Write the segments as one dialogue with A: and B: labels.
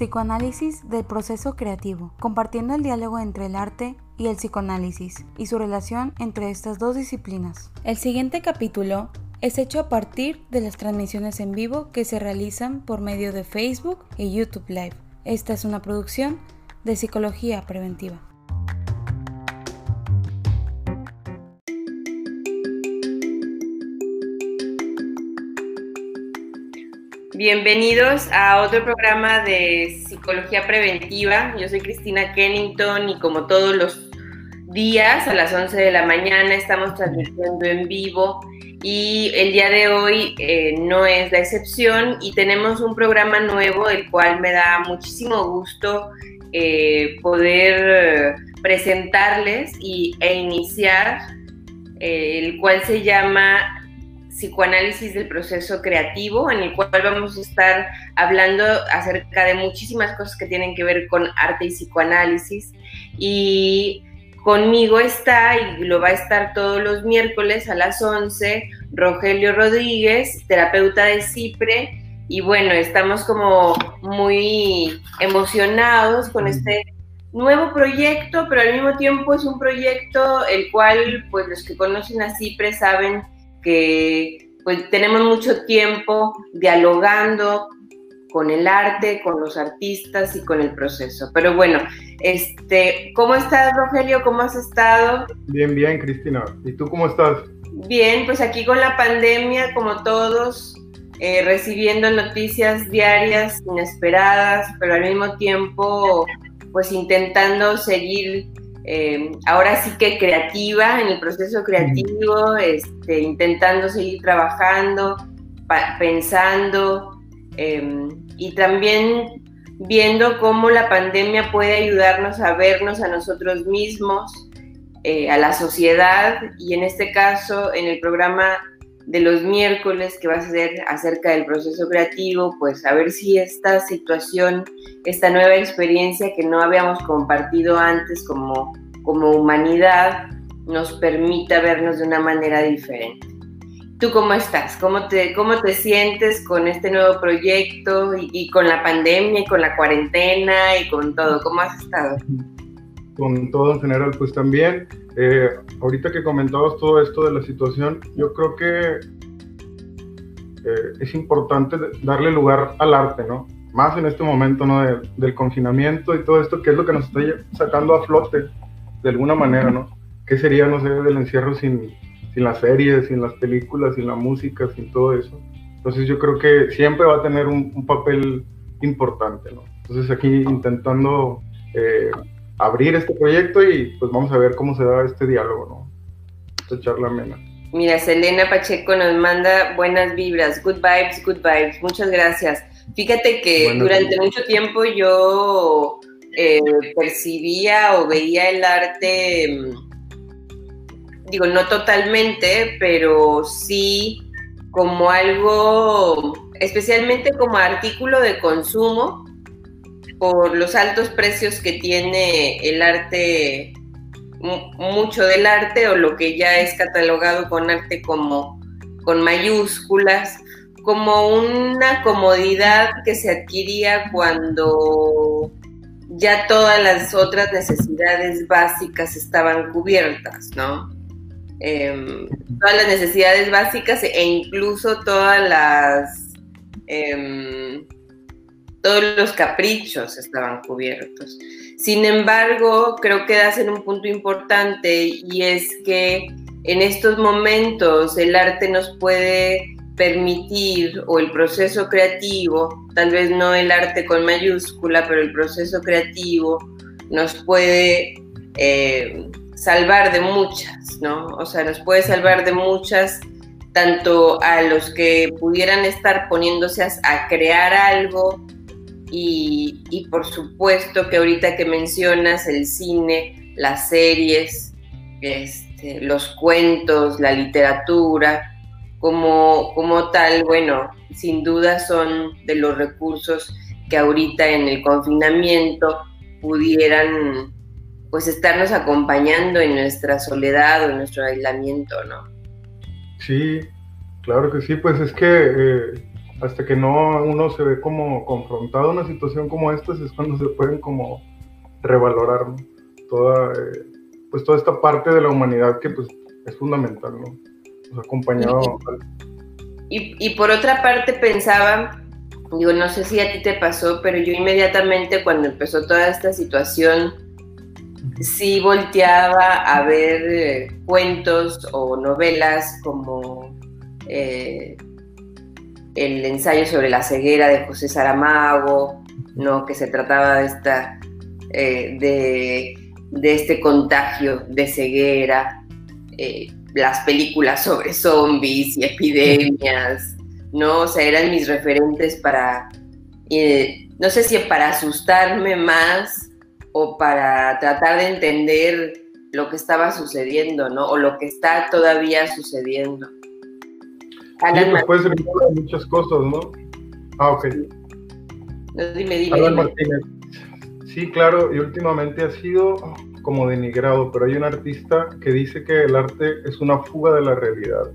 A: Psicoanálisis del proceso creativo, compartiendo el diálogo entre el arte y el psicoanálisis y su relación entre estas dos disciplinas. El siguiente capítulo es hecho a partir de las transmisiones en vivo que se realizan por medio de Facebook y YouTube Live. Esta es una producción de Psicología Preventiva.
B: Bienvenidos a otro programa de Psicología Preventiva. Yo soy Cristina Kennington y como todos los días a las 11 de la mañana estamos transmitiendo en vivo y el día de hoy eh, no es la excepción y tenemos un programa nuevo el cual me da muchísimo gusto eh, poder presentarles y, e iniciar, eh, el cual se llama psicoanálisis del proceso creativo, en el cual vamos a estar hablando acerca de muchísimas cosas que tienen que ver con arte y psicoanálisis. Y conmigo está, y lo va a estar todos los miércoles a las 11, Rogelio Rodríguez, terapeuta de CIPRE. Y bueno, estamos como muy emocionados con este nuevo proyecto, pero al mismo tiempo es un proyecto el cual, pues los que conocen a CIPRE saben que pues tenemos mucho tiempo dialogando con el arte, con los artistas y con el proceso. Pero bueno, este, ¿cómo estás, Rogelio? ¿Cómo has estado?
C: Bien, bien, Cristina. ¿Y tú cómo estás?
B: Bien, pues aquí con la pandemia, como todos, eh, recibiendo noticias diarias inesperadas, pero al mismo tiempo, pues intentando seguir eh, ahora sí que creativa, en el proceso creativo, este, intentando seguir trabajando, pensando em, y también viendo cómo la pandemia puede ayudarnos a vernos a nosotros mismos, eh, a la sociedad y en este caso en el programa de los miércoles que va a ser acerca del proceso creativo, pues a ver si esta situación, esta nueva experiencia que no habíamos compartido antes como, como humanidad, nos permita vernos de una manera diferente. ¿Tú cómo estás? ¿Cómo te, cómo te sientes con este nuevo proyecto y, y con la pandemia y con la cuarentena y con todo? ¿Cómo has estado?
C: Con todo en general, pues también eh, ahorita que comentabas todo esto de la situación, yo creo que eh, es importante darle lugar al arte, ¿no? Más en este momento, ¿no? del confinamiento y todo esto, que es lo que nos está sacando a flote de alguna manera, ¿no? ¿Qué sería, no sé, del encierro sin, sin las series, sin las películas, sin la música, sin todo eso? Entonces yo creo que siempre va a tener un, un papel importante, ¿no? Entonces aquí intentando eh, abrir este proyecto y pues vamos a ver cómo se da este diálogo, ¿no? Esta charla amena.
B: Mira, Selena Pacheco nos manda buenas vibras, good vibes, good vibes, muchas gracias. Fíjate que durante mucho tiempo yo eh, percibía o veía el arte, mm, digo, no totalmente, pero sí como algo, especialmente como artículo de consumo, por los altos precios que tiene el arte, mucho del arte o lo que ya es catalogado con arte como con mayúsculas, como una comodidad que se adquiría cuando ya todas las otras necesidades básicas estaban cubiertas, ¿no? Em, todas las necesidades básicas e incluso todas las... Em, todos los caprichos estaban cubiertos. Sin embargo, creo que das en un punto importante y es que en estos momentos el arte nos puede permitir, o el proceso creativo, tal vez no el arte con mayúscula, pero el proceso creativo nos puede eh, salvar de muchas, ¿no? O sea, nos puede salvar de muchas, tanto a los que pudieran estar poniéndose a crear algo, y, por supuesto que ahorita que mencionas el cine, las series, este, los cuentos, la literatura, como, como tal, bueno, sin duda son de los recursos que ahorita en el confinamiento pudieran pues estarnos acompañando en nuestra soledad o en nuestro aislamiento, ¿no?
C: Sí, claro que sí, pues es que eh, hasta que no uno se ve como confrontado a una situación como esta, es cuando se pueden como revalorar toda, eh, pues toda esta parte de la humanidad que pues es fundamental, ¿no? Pues acompañado.
B: Y, y por otra parte pensaba, digo, no sé si a ti te pasó, pero yo inmediatamente cuando empezó toda esta situación, sí volteaba a ver eh, cuentos o novelas como eh, el ensayo sobre la ceguera de José Saramago, ¿no? que se trataba de, esta, eh, de, este contagio de ceguera, las películas sobre zombies y epidemias, ¿no? O sea, eran mis referentes para, no sé si para asustarme más o para tratar de entender lo que estaba sucediendo, ¿no? O lo que está todavía sucediendo.
C: Sí, pues puede ser muchas cosas, ¿no? Ah, ok.
B: No, dime, dime,
C: Martínez. Sí, claro, y últimamente ha sido como denigrado, pero hay un artista que dice que el arte es una fuga de la realidad.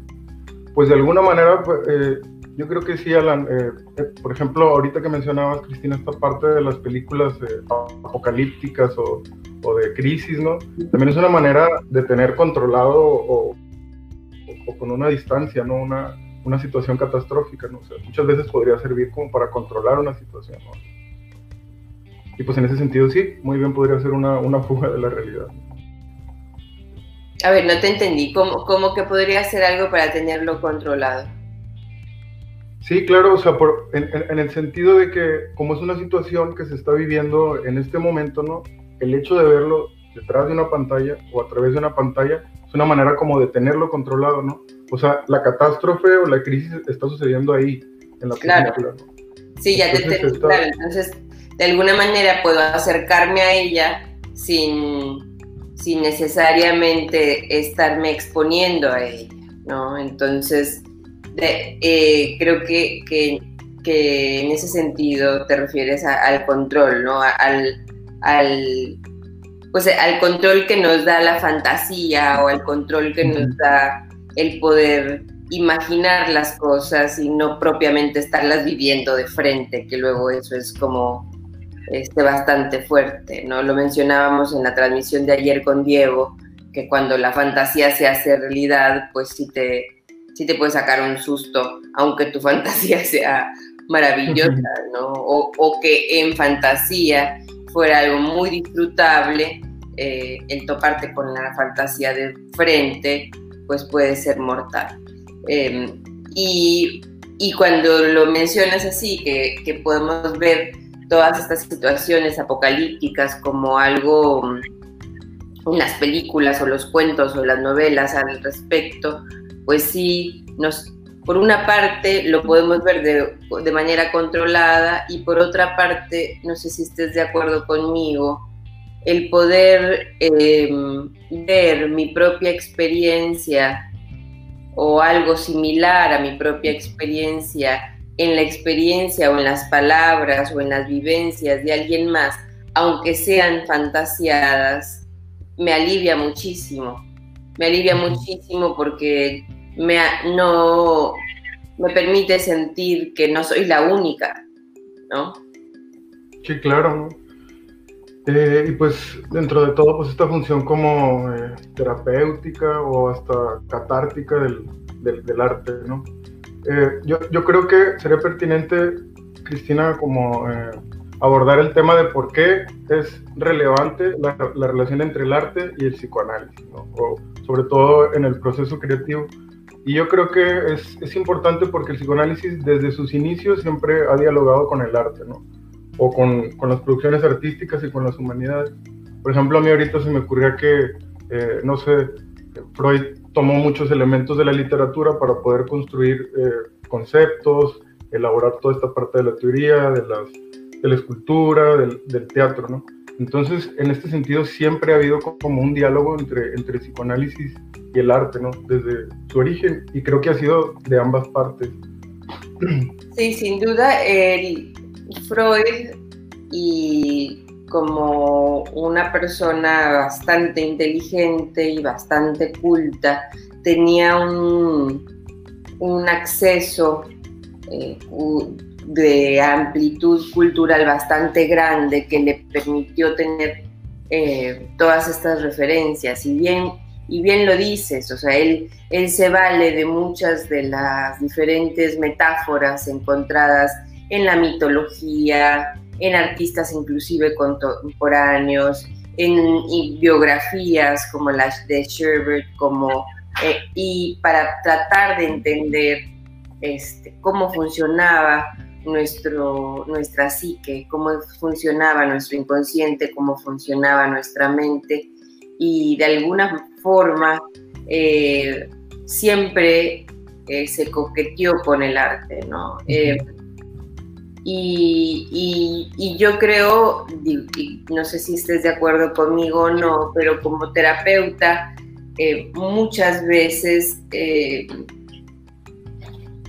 C: Pues de alguna manera, pues, eh, yo creo que sí, Alan. Eh, eh, por ejemplo, ahorita que mencionabas, Cristina, esta parte de las películas eh, apocalípticas o, de crisis, ¿no? También es una manera de tener controlado o, con una distancia, ¿no? Una, una situación catastrófica, ¿no? muchas veces podría servir como para controlar una situación, ¿no? Y pues en ese sentido sí, muy bien podría ser una, una fuga de la realidad.
B: A ver, no te entendí. ¿Cómo, ¿Cómo que podría ser algo para tenerlo controlado?
C: Sí, claro, o sea, por, en, el sentido de que como es una situación que se está viviendo en este momento, ¿no? El hecho de verlo detrás de una pantalla o a través de una pantalla es una manera como de tenerlo controlado, ¿no? O sea, la catástrofe o la crisis está sucediendo ahí, en la
B: claro. Sí, ya te entendí, claro. Entonces, de alguna manera puedo acercarme a ella sin, sin necesariamente estarme exponiendo a ella, ¿no? Entonces eh, creo que, que, en ese sentido te refieres al control, ¿no? Al, al, pues, al control que nos da la fantasía o al control que nos da el poder imaginar las cosas y no propiamente estarlas viviendo de frente, que luego eso es como este, bastante fuerte, ¿no? Lo mencionábamos en la transmisión de ayer con Diego, que cuando la fantasía se hace realidad, pues sí te, sí te puede sacar un susto, aunque tu fantasía sea maravillosa, ¿no? O, que en fantasía fuera algo muy disfrutable, eh, el toparte con la fantasía de frente, pues puede ser mortal. Em, y, cuando lo mencionas así, que, que, podemos ver todas estas situaciones apocalípticas como algo, en las películas o los cuentos o las novelas al respecto, pues sí, nos, por una parte lo podemos ver de, manera controlada y por otra parte, no sé si estés de acuerdo conmigo, el poder em, ver mi propia experiencia o algo similar a mi propia experiencia en la experiencia o en las palabras o en las vivencias de alguien más, aunque sean fantasiadas, me alivia muchísimo. Me alivia muchísimo porque me, no, me permite sentir que no soy la única, ¿no?
C: Sí, claro. Eh, y pues dentro de todo, pues esta función como eh, terapéutica o hasta catártica del, del, arte, ¿no? Eh, yo, yo, creo que sería pertinente, Cristina, como abordar el tema de por qué es relevante la, la, relación entre el arte y el psicoanálisis, ¿no? O sobre todo en el proceso creativo. Y yo creo que es, es, importante porque el psicoanálisis desde sus inicios siempre ha dialogado con el arte, ¿no? O con, con, las producciones artísticas y con las humanidades. Por ejemplo, a mí ahorita se me ocurría que, eh, no sé, Freud tomó muchos elementos de la literatura para poder construir eh, conceptos, elaborar toda esta parte de la teoría, de, las, de la escultura, del, del teatro, ¿no? Entonces, en este sentido, siempre ha habido como un diálogo entre, entre el psicoanálisis y el arte, ¿no? Desde su origen, y creo que ha sido de ambas partes.
B: Sí, sin duda, el Freud y como una persona bastante inteligente y bastante culta, tenía un, un acceso eh, de amplitud cultural bastante grande que le permitió tener eh, todas estas referencias. Y bien, y bien lo dices, o sea, él, él se vale de muchas de las diferentes metáforas encontradas en la mitología, en artistas inclusive contemporáneos, en, biografías como las de Sherbert, como, eh, y para tratar de entender este, cómo funcionaba nuestro, nuestra psique, cómo funcionaba nuestro inconsciente, cómo funcionaba nuestra mente y de alguna forma eh, siempre eh, se coqueteó con el arte, ¿no? Y, yo creo, no sé si estés de acuerdo conmigo o no, pero como terapeuta, eh, muchas veces eh,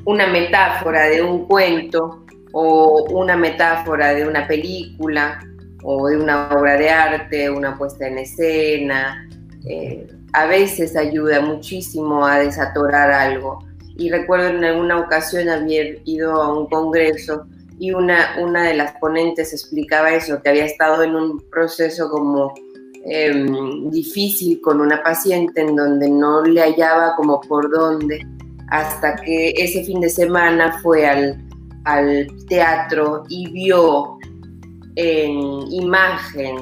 B: una metáfora de un cuento o una metáfora de una película o de una obra de arte, una puesta en escena, eh, a veces ayuda muchísimo a desatorar algo. Y recuerdo en alguna ocasión haber ido a un congreso y una, una de las ponentes explicaba eso, que había estado en un proceso como em, difícil con una paciente en donde no le hallaba como por dónde, hasta que ese fin de semana fue al, al teatro y vio en imagen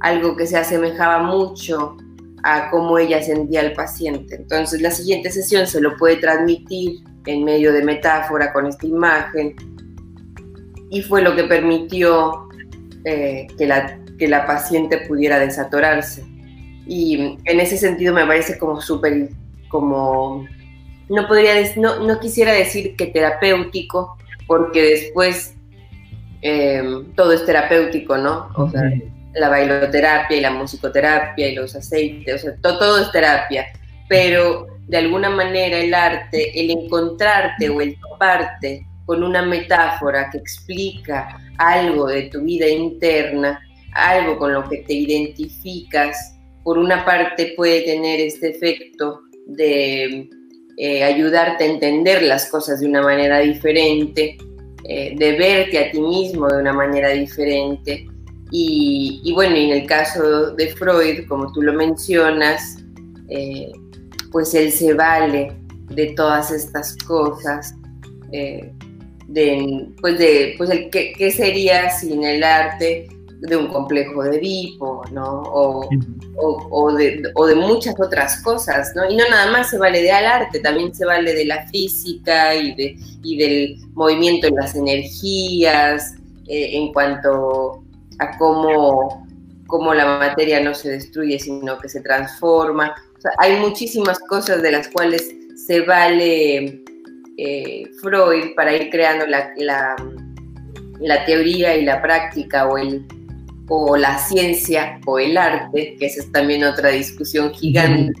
B: algo que se asemejaba mucho a cómo ella sentía al paciente. Entonces la siguiente sesión se lo puede transmitir en medio de metáfora con esta imagen y fue lo que permitió eh, que, la, que la paciente pudiera desatorarse. Y en ese sentido me parece como súper, como, no, podría, no, no quisiera decir que terapéutico, porque después em, todo es terapéutico, ¿no? O sea, la bailoterapia y la musicoterapia y los aceites, o sea, todo, todo es terapia, pero de alguna manera el arte, el encontrarte o el toparte con una metáfora que explica algo de tu vida interna, algo con lo que te identificas, por una parte puede tener este efecto de eh, ayudarte a entender las cosas de una manera diferente, eh, de verte a ti mismo de una manera diferente. Y, bueno, en el caso de Freud, como tú lo mencionas, eh, pues él se vale de todas estas cosas de, pues de, pues el qué, sería sin el arte de un complejo de Edipo, ¿no? O, o, de, o, de, muchas otras cosas, ¿no? Y no nada más se vale del arte, también se vale de la física y, de, y del movimiento en las energías, eh, en cuanto a cómo, cómo la materia no se destruye, sino que se transforma. O sea, hay muchísimas cosas de las cuales se vale eh, Freud para ir creando la, la, teoría y la práctica o, el, o la ciencia o el arte, que esa es también otra discusión gigante,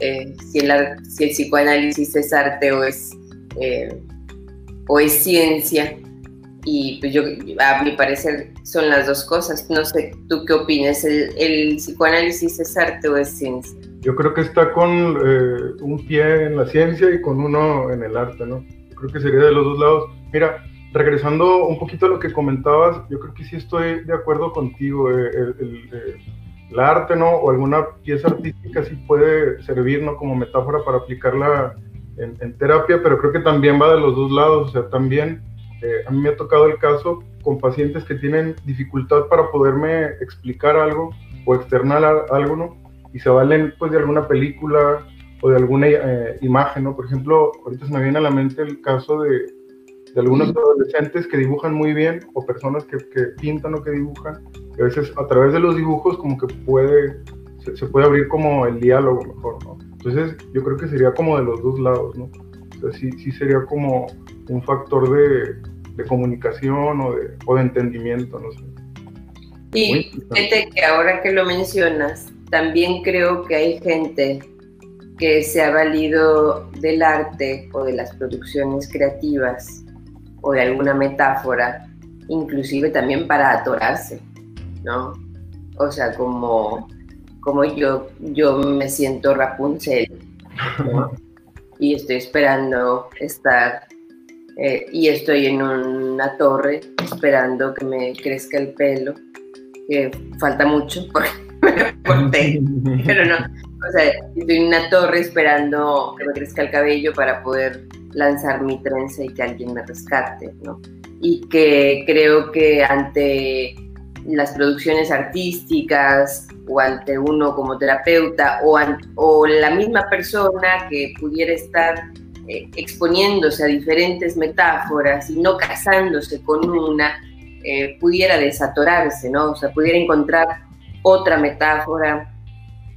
B: eh, si, el, si, el, psicoanálisis es arte o es, eh, o es ciencia. Y pues yo, a mi parecer, son las dos cosas. No sé, ¿tú qué opinas? ¿El, el psicoanálisis es arte o es ciencia?
C: Yo creo que está con eh, un pie en la ciencia y con uno en el arte, ¿no? Creo que sería de los dos lados. Mira, regresando un poquito a lo que comentabas, yo creo que sí estoy de acuerdo contigo. Eh, el, el, arte, ¿no? O alguna pieza artística sí puede servir, ¿no? Como metáfora para aplicarla en, en terapia, pero creo que también va de los dos lados. O sea, también eh, a mí me ha tocado el caso con pacientes que tienen dificultad para poderme explicar algo o externar algo, ¿no? Y se valen pues de alguna película o de alguna eh, imagen, ¿no? Por ejemplo, ahorita se me viene a la mente el caso de, de algunos adolescentes que dibujan muy bien o personas que, que, pintan o que dibujan, que a veces a través de los dibujos como que puede, se, puede abrir como el diálogo mejor, ¿no? Entonces yo creo que sería como de los dos lados, ¿no? O sea, sí, sí sería como un factor de, de comunicación o de, o de entendimiento, no sé.
B: Y fíjate que ahora que lo mencionas, también creo que hay gente que se ha valido del arte o de las producciones creativas o de alguna metáfora, inclusive también para atorarse, ¿no? O sea, como, como yo, yo me siento Rapunzel, y estoy esperando estar eh, y estoy en una torre esperando que me crezca el pelo, que falta mucho me corté, pero no, o sea, estoy en una torre esperando que me crezca el cabello para poder lanzar mi trenza y que alguien me rescate, ¿no? Y que creo que ante las producciones artísticas o ante uno como terapeuta o, o la misma persona que pudiera estar eh, exponiéndose a diferentes metáforas y no casándose con una, eh, pudiera desatorarse, ¿no? O sea, pudiera encontrar otra metáfora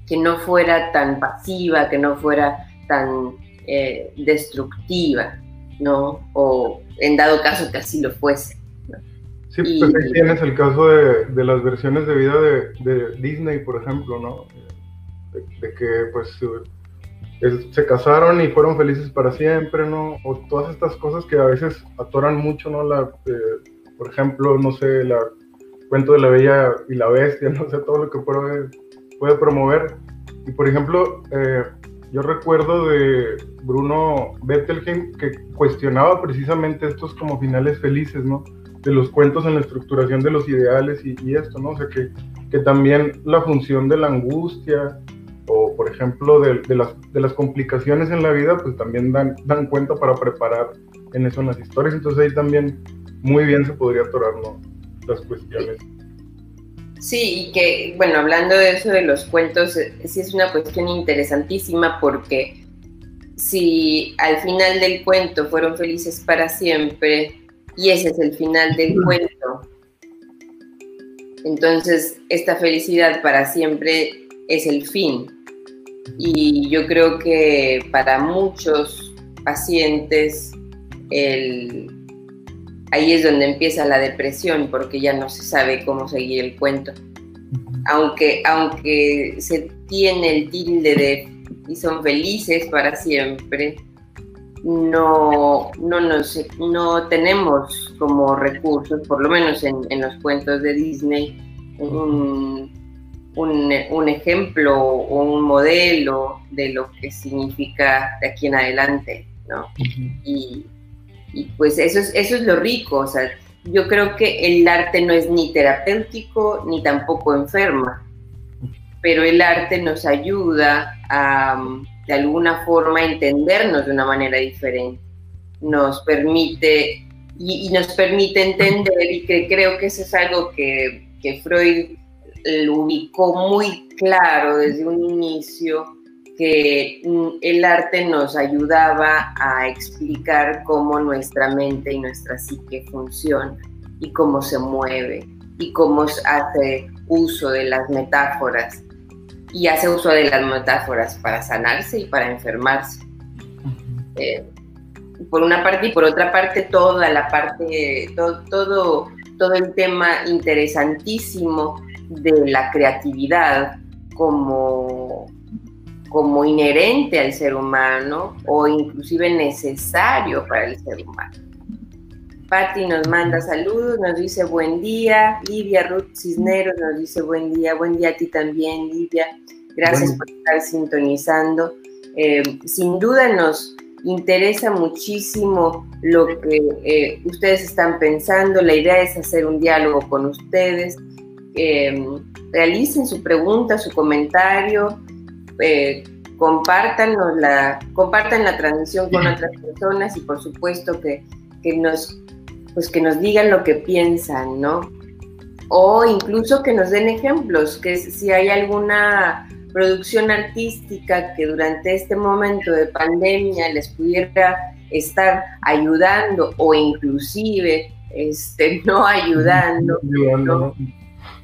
B: que no fuera tan pasiva, que no fuera tan eh, destructiva, ¿no? O en dado caso que así lo fuese.
C: Sí, pues ahí tienes el caso de, las versiones de vida de, Disney, por ejemplo, ¿no? De, que pues se casaron y fueron felices para siempre, ¿no? O todas estas cosas que a veces atoran mucho, ¿no? La, eh, por ejemplo, no sé, la cuento de la Bella y la Bestia, no sé, todo lo que puede, puede promover. Y por ejemplo, eh, yo recuerdo de Bruno Bettelheim que cuestionaba precisamente estos como finales felices, ¿no? de los cuentos en la estructuración de los ideales y, esto, ¿no? O sea, que, que, también la función de la angustia o, por ejemplo, de, de, las, de las complicaciones en la vida, pues también dan, dan cuenta para preparar en eso en las historias. Entonces ahí también muy bien se podría atorar, ¿no? Las cuestiones.
B: Sí, y que, bueno, hablando de eso de los cuentos, eh, sí es una cuestión interesantísima porque si al final del cuento fueron felices para siempre, y ese es el final del cuento. Entonces, esta felicidad para siempre es el fin. Y yo creo que para muchos pacientes ahí es donde empieza la depresión porque ya no se sabe cómo seguir el cuento. Aunque, aunque se tiene el tilde de y son felices para siempre, no, no, nos, no tenemos como recursos, por lo menos en, los cuentos de Disney, un, un, ejemplo o un modelo de lo que significa de aquí en adelante, ¿no? y, y, pues eso es, eso es lo rico, o sea, yo creo que el arte no es ni terapéutico ni tampoco enferma, pero el arte nos ayuda a de alguna forma entendernos de una manera diferente. Nos permite, y, nos permite entender, y que creo que eso es algo que, que Freud lo ubicó muy claro desde un inicio, que mm, el arte nos ayudaba a explicar cómo nuestra mente y nuestra psique funciona y cómo se mueve y cómo hace uso de las metáforas y hace uso de las metáforas para sanarse y para enfermarse. Eh, por una parte y por otra parte toda la parte, todo, todo, todo el tema interesantísimo de la creatividad como, como inherente al ser humano o inclusive necesario para el ser humano. Patti nos manda saludos, nos dice buen día. Livia Ruth Cisneros nos dice buen día. Buen día a ti también, Livia. Gracias por estar sintonizando. Eh, sin duda nos interesa muchísimo lo que eh, ustedes están pensando. La idea es hacer un diálogo con ustedes. Eh, realicen su pregunta, su comentario. Compartan la, compartan la transmisión con otras personas y por supuesto que, que nos pues que nos digan lo que piensan, ¿no? O incluso que nos den ejemplos, que si hay alguna producción artística que durante este momento de pandemia les pudiera estar ayudando o inclusive este, no ayudando,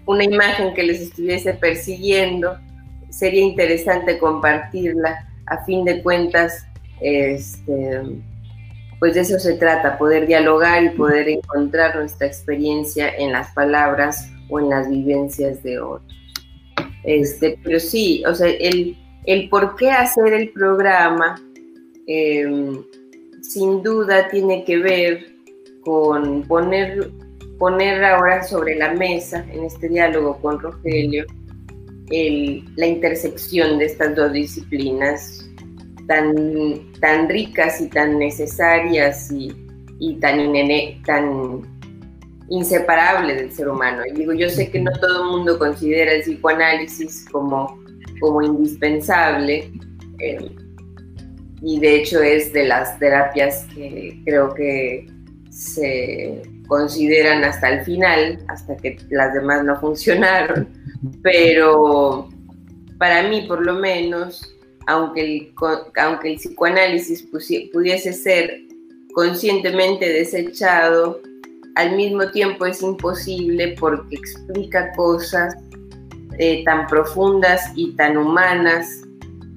B: una imagen que les estuviese persiguiendo, sería interesante compartirla. A fin de cuentas, este, pues de eso se trata, poder dialogar y poder encontrar nuestra experiencia en las palabras o en las vivencias de otros. Este, pero sí, o sea, el, el por qué hacer el programa em, sin duda tiene que ver con poner, poner ahora sobre la mesa, en este diálogo con Rogelio, la intersección de estas dos disciplinas tan, tan ricas y tan necesarias y, y tan, tan inseparable del ser humano. Y digo, yo sé que no todo el mundo considera el psicoanálisis como, como indispensable, eh, y de hecho es de las terapias que creo que se consideran hasta el final, hasta que las demás no funcionaron, pero para mí por lo menos, aunque el, aunque el psicoanálisis pudiese ser conscientemente desechado, al mismo tiempo es imposible porque explica cosas eh, tan profundas y tan humanas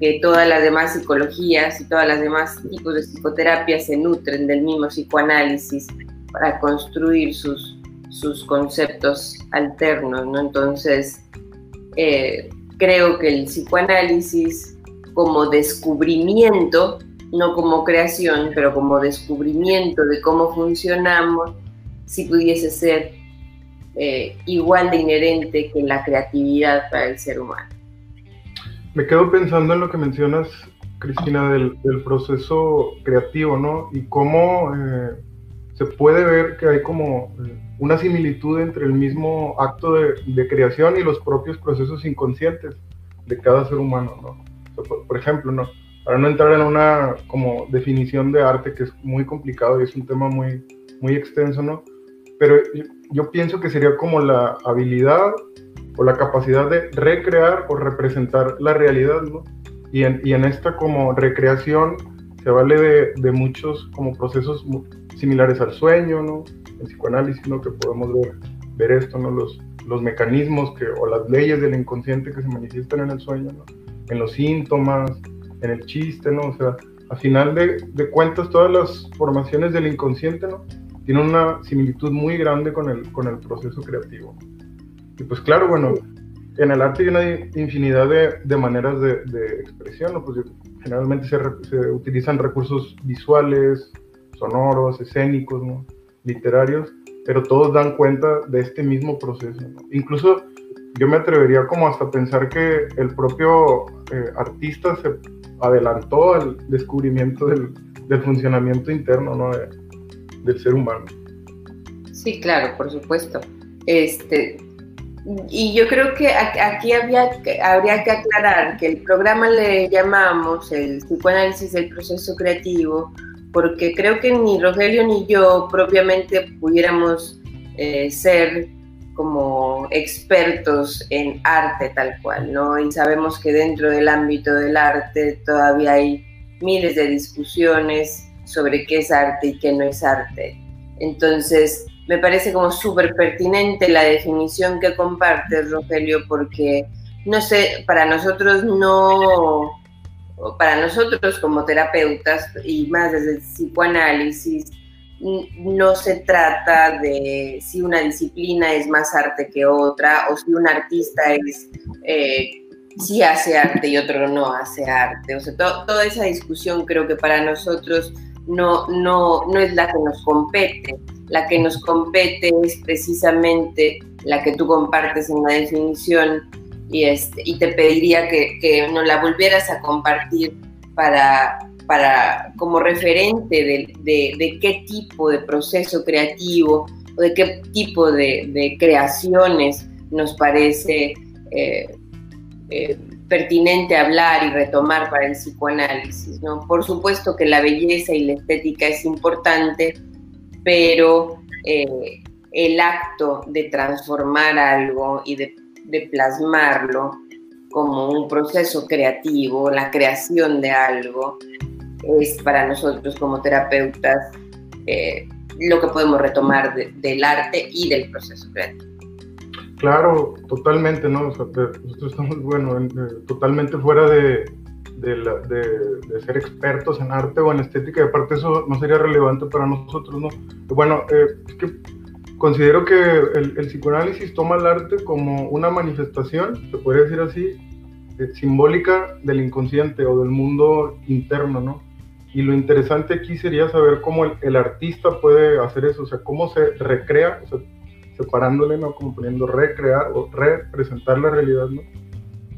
B: que todas las demás psicologías y todas las demás tipos de psicoterapia se nutren del mismo psicoanálisis para construir sus, sus conceptos alternos, ¿no? Entonces, eh, creo que el psicoanálisis como descubrimiento, no como creación, pero como descubrimiento de cómo funcionamos, si pudiese ser eh, igual de inherente que la creatividad para el ser humano.
C: Me quedo pensando en lo que mencionas, Cristina, del, proceso creativo, ¿no? Y cómo eh, se puede ver que hay como una similitud entre el mismo acto de, creación y los propios procesos inconscientes de cada ser humano, ¿no? por, ejemplo, ¿no? Para no entrar en una como definición de arte que es muy complicado y es un tema muy, muy extenso, ¿no? Pero yo, pienso que sería como la habilidad o la capacidad de recrear o representar la realidad, ¿no? Y en, y en esta como recreación se vale de, de, muchos como procesos similares al sueño, ¿no? En psicoanálisis, ¿no? Que podemos ver, ver esto, ¿no? Los, los mecanismos que, o las leyes del inconsciente que se manifiestan en el sueño, ¿no? En los síntomas, en el chiste, ¿no? O sea, a final de, de cuentas, todas las formaciones del inconsciente, ¿no? Tienen una similitud muy grande con el, con el proceso creativo. Y pues claro, bueno, en el arte hay una infinidad de, de maneras de, de, expresión, ¿no? Pues generalmente se, se, utilizan recursos visuales, sonoros, escénicos, ¿no? Literarios, pero todos dan cuenta de este mismo proceso. Incluso yo me atrevería como hasta pensar que el propio eh, artista se adelantó al descubrimiento del, del funcionamiento interno ¿no? de, del ser humano.
B: Sí, claro, por supuesto. Este, y yo creo que aquí había, habría que aclarar que el programa le llamamos el psicoanálisis del proceso creativo, porque creo que ni Rogelio ni yo propiamente pudiéramos eh, ser como expertos en arte tal cual, ¿no? Y sabemos que dentro del ámbito del arte todavía hay miles de discusiones sobre qué es arte y qué no es arte. Entonces, me parece como súper pertinente la definición que compartes, Rogelio, porque, no sé, para nosotros no, para nosotros como terapeutas y más desde el psicoanálisis, no se trata de si una disciplina es más arte que otra o si un artista es eh, si hace arte y otro no hace arte. O sea, toda esa discusión creo que para nosotros no, no, no es la que nos compete. La que nos compete es precisamente la que tú compartes en la definición y, este, y te pediría que, nos la volvieras a compartir para, para como referente de, de, qué tipo de proceso creativo o de qué tipo de, de creaciones nos parece eh, eh, pertinente hablar y retomar para el psicoanálisis. ¿no? Por supuesto que la belleza y la estética es importante, pero eh, el acto de transformar algo y de, plasmarlo como un proceso creativo, la creación de algo, es para nosotros como terapeutas eh, lo que podemos retomar del arte y del proceso creativo.
C: Claro, totalmente, ¿no? O sea, nosotros estamos, bueno, eh, totalmente fuera de, de, ser expertos en arte o en estética, y aparte eso no sería relevante para nosotros, ¿no? Bueno, eh, es que considero que el, psicoanálisis toma el arte como una manifestación, se podría decir así, eh, simbólica del inconsciente o del mundo interno, ¿no? Y lo interesante aquí sería saber cómo el, el artista puede hacer eso, o sea, cómo se recrea, o sea, separándole, ¿no? Como poniendo recrear o representar la realidad, ¿no?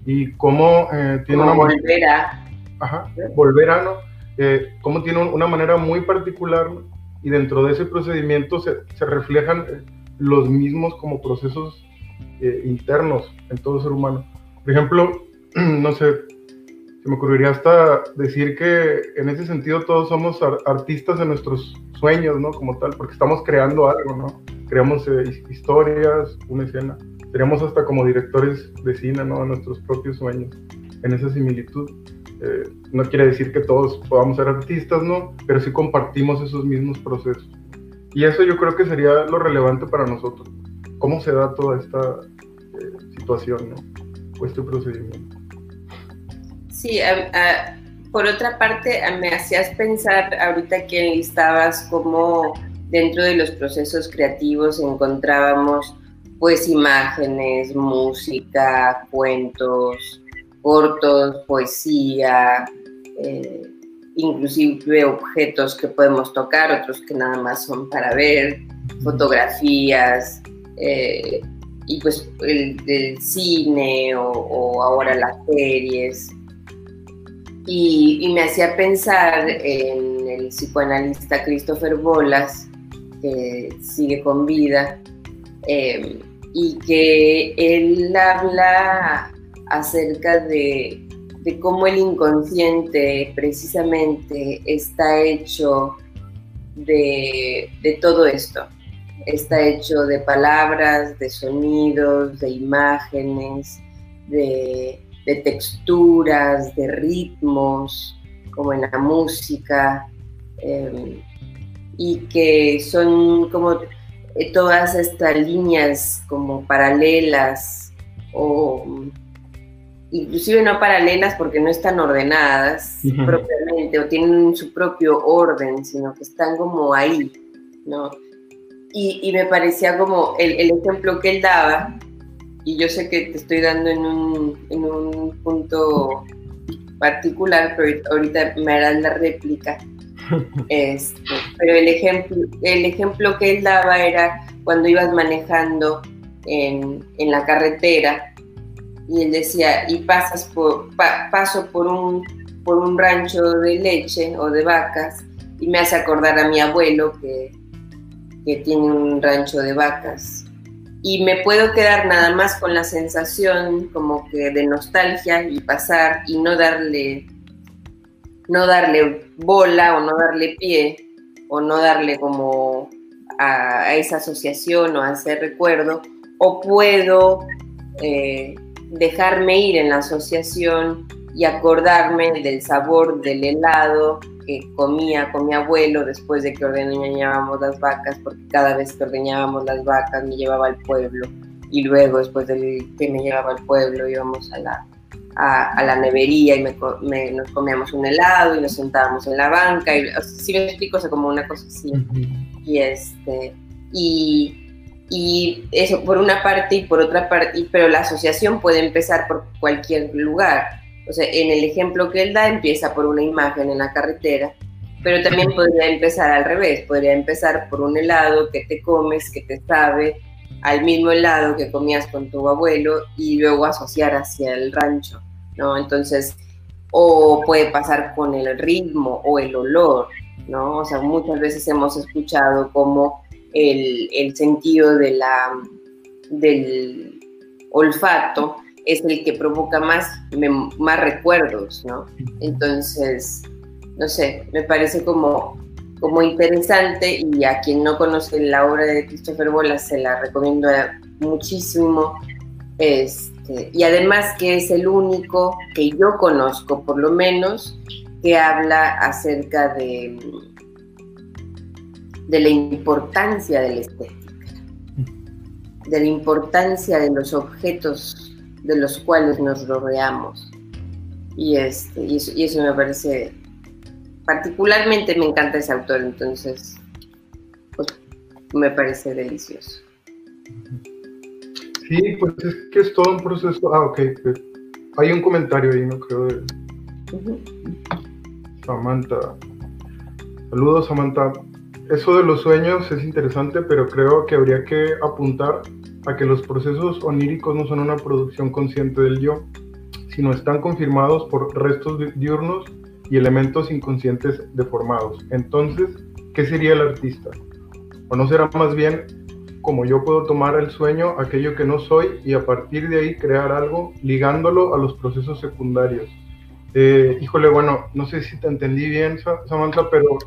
C: Y cómo eh, tiene
B: una... Volver a...
C: Ajá, volver a, ¿no? Eh, cómo tiene una manera muy particular y dentro de ese procedimiento se, reflejan los mismos como procesos eh, internos en todo ser humano. Por ejemplo, no sé, se me ocurriría hasta decir que en ese sentido todos somos artistas de nuestros sueños, ¿no? Como tal, porque estamos creando algo, ¿no? Creamos eh, historias, una escena. Seríamos hasta como directores de cine, ¿no? De nuestros propios sueños, en esa similitud. Eh, no quiere decir que todos podamos ser artistas, ¿no? Pero sí compartimos esos mismos procesos. Y eso yo creo que sería lo relevante para nosotros. ¿Cómo se da toda esta eh, situación, ¿no? O este procedimiento.
B: Sí, por otra parte, me hacías pensar ahorita que enlistabas cómo dentro de los procesos creativos encontrábamos pues imágenes, música, cuentos, cortos, poesía, eh, inclusive objetos que podemos tocar, otros que nada más son para ver, fotografías, eh, y pues el cine o, ahora las series. Y, me hacía pensar en el psicoanalista Christopher Bolas, que sigue con vida, eh, y que él habla acerca de, cómo el inconsciente precisamente está hecho de, todo esto. Está hecho de palabras, de sonidos, de imágenes, de, texturas, de ritmos, como en la música, em, y que son como todas estas líneas como paralelas o inclusive no paralelas porque no están ordenadas propiamente o tienen su propio orden, sino que están como ahí, ¿no? Y, me parecía como el, ejemplo que él daba, y yo sé que te estoy dando en un, en un punto particular, pero ahorita me harás la réplica. Este, pero el ejemplo, el ejemplo que él daba era cuando ibas manejando en, en la carretera y él decía, y pasas por, paso por un, por un rancho de leche o de vacas y me hace acordar a mi abuelo que, que tiene un rancho de vacas. Y me puedo quedar nada más con la sensación como que de nostalgia y pasar y no darle, no darle bola o no darle pie o no darle como a, a esa asociación o a ese recuerdo. O puedo eh, dejarme ir en la asociación y acordarme del sabor del helado que comía con mi abuelo después de que ordeñábamos las vacas, porque cada vez que ordeñábamos las vacas me llevaba al pueblo y luego después de que me llevaba al pueblo íbamos a la, a, la nevería y me, nos comíamos un helado y nos sentábamos en la banca y si me explico, o como una cosa así. Y este, y y eso por una parte y por otra parte, pero la asociación puede empezar por cualquier lugar. O sea, en el ejemplo que él da empieza por una imagen en la carretera, pero también podría empezar al revés, podría empezar por un helado que te comes, que te sabe al mismo helado que comías con tu abuelo y luego asociar hacia el rancho, ¿no? Entonces, o puede pasar con el ritmo o el olor, ¿no? O sea, muchas veces hemos escuchado como el, sentido de la, del olfato es el que provoca más, más recuerdos, ¿no? Entonces, no sé, me parece como, como interesante y a quien no conoce la obra de Christopher Bolas se la recomiendo muchísimo. Este, y además que es el único que yo conozco, por lo menos, que habla acerca de de la importancia de la estética, de la importancia de los objetos de los cuales nos rodeamos. Y, este, y, eso, me parece, particularmente me encanta ese autor, entonces, pues me parece delicioso.
C: Sí, pues es que es todo un proceso. Ah, ok. Hay un comentario ahí, no creo. De... Samantha. Saludos, Samantha eso de los sueños es interesante, pero creo que habría que apuntar a que los procesos oníricos no son una producción consciente del yo, sino están confirmados por restos diurnos y elementos inconscientes deformados. Entonces, ¿qué sería el artista? ¿O no será más bien como yo puedo tomar el sueño, aquello que no soy, y a partir de ahí crear algo ligándolo a los procesos secundarios? Eh, híjole, bueno, no sé si te entendí bien, Samantha, pero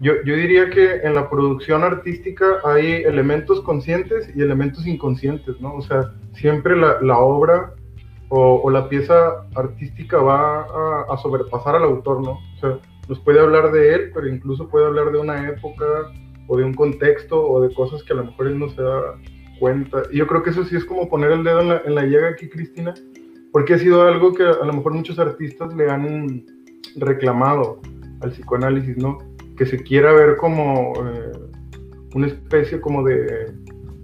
C: yo, yo, diría que en la producción artística hay elementos conscientes y elementos inconscientes, ¿no? O sea, siempre la, la obra o, o, la pieza artística va a, a, sobrepasar al autor, ¿no? O sea, nos puede hablar de él, pero incluso puede hablar de una época o de un contexto o de cosas que a lo mejor él no se da cuenta. Y yo creo que eso sí es como poner el dedo en la, en la llaga aquí, Cristina, porque ha sido algo que a lo mejor muchos artistas le han reclamado al psicoanálisis, ¿no? Que se quiera ver como eh, una especie como de,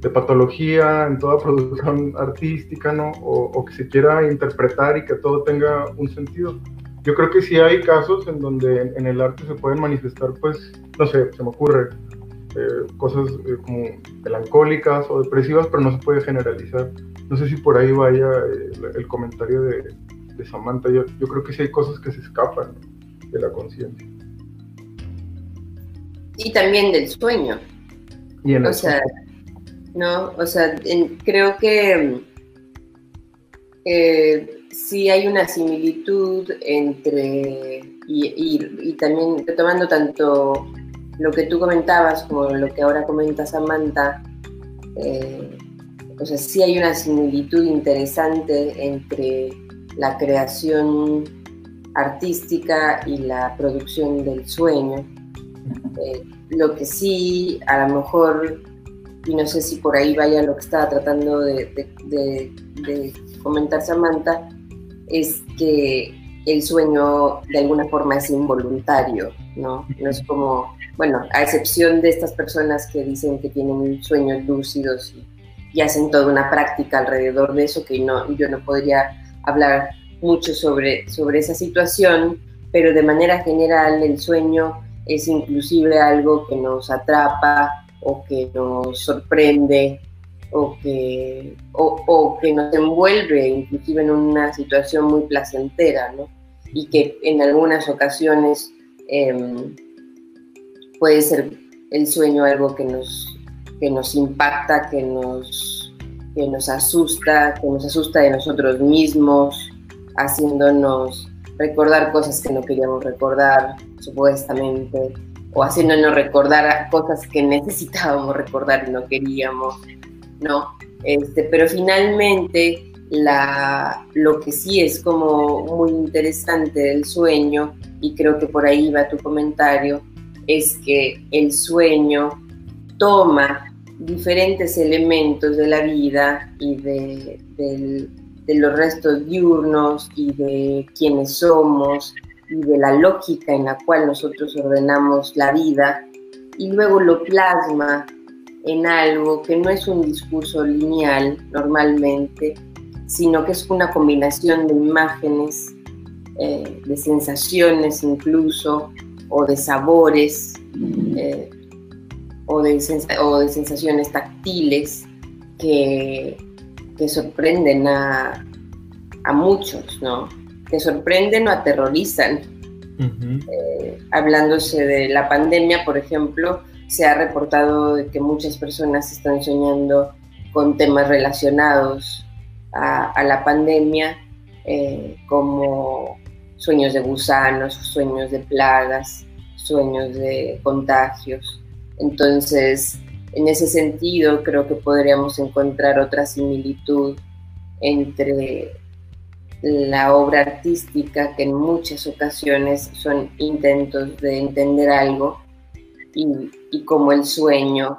C: de, patología en toda producción artística, ¿no? O, o, que se quiera interpretar y que todo tenga un sentido. Yo creo que sí hay casos en donde en, el arte se pueden manifestar, pues, no sé, se me ocurre, eh, cosas eh, como melancólicas o depresivas, pero no se puede generalizar. No sé si por ahí vaya eh, el comentario de, de Samantha. Yo, yo, creo que sí hay cosas que se escapan de la conciencia.
B: Y también del sueño.
C: Y
B: o sea, no, o sea, en, creo que eh, sí hay una similitud entre, y, y, y también retomando tanto lo que tú comentabas, como lo que ahora comenta Samantha, eh, o sea, sí hay una similitud interesante entre la creación artística y la producción del sueño. Eh, lo que sí, a lo mejor, y no sé si por ahí vaya lo que estaba tratando de, de, de comentar Samantha, es que el sueño de alguna forma es involuntario, ¿no? No es como bueno, a excepción de estas personas que dicen que tienen sueños lúcidos y, y, hacen toda una práctica alrededor de eso, que no, yo no podría hablar mucho sobre, sobre esa situación, pero de manera general el sueño es inclusive algo que nos atrapa o que nos sorprende o que, o, que nos envuelve inclusive en una situación muy placentera, ¿no? Y que en algunas ocasiones... Eh, puede ser el sueño algo que nos, que nos impacta, que nos, que nos asusta, que nos asusta de nosotros mismos, haciéndonos recordar cosas que no queríamos recordar, supuestamente, o haciéndonos recordar cosas que necesitábamos recordar y no queríamos, ¿no? Este, pero finalmente la, lo que sí es como muy interesante del sueño, y creo que por ahí va tu comentario, es que el sueño toma diferentes elementos de la vida y de, de, de, los restos diurnos y de quienes somos y de la lógica en la cual nosotros ordenamos la vida y luego lo plasma en algo que no es un discurso lineal normalmente, sino que es una combinación de imágenes, eh, de sensaciones incluso, o de sabores eh, o, de o, de sensaciones táctiles que, que sorprenden a, a, muchos, ¿no? Que sorprenden o aterrorizan. Uh -huh. eh, hablándose de la pandemia, por ejemplo, se ha reportado de que muchas personas están soñando con temas relacionados a, a la pandemia, eh, como sueños de gusanos, sueños de plagas, sueños de contagios. Entonces, en ese sentido, creo que podríamos encontrar otra similitud entre la obra artística, que en muchas ocasiones son intentos de entender algo, y, como el sueño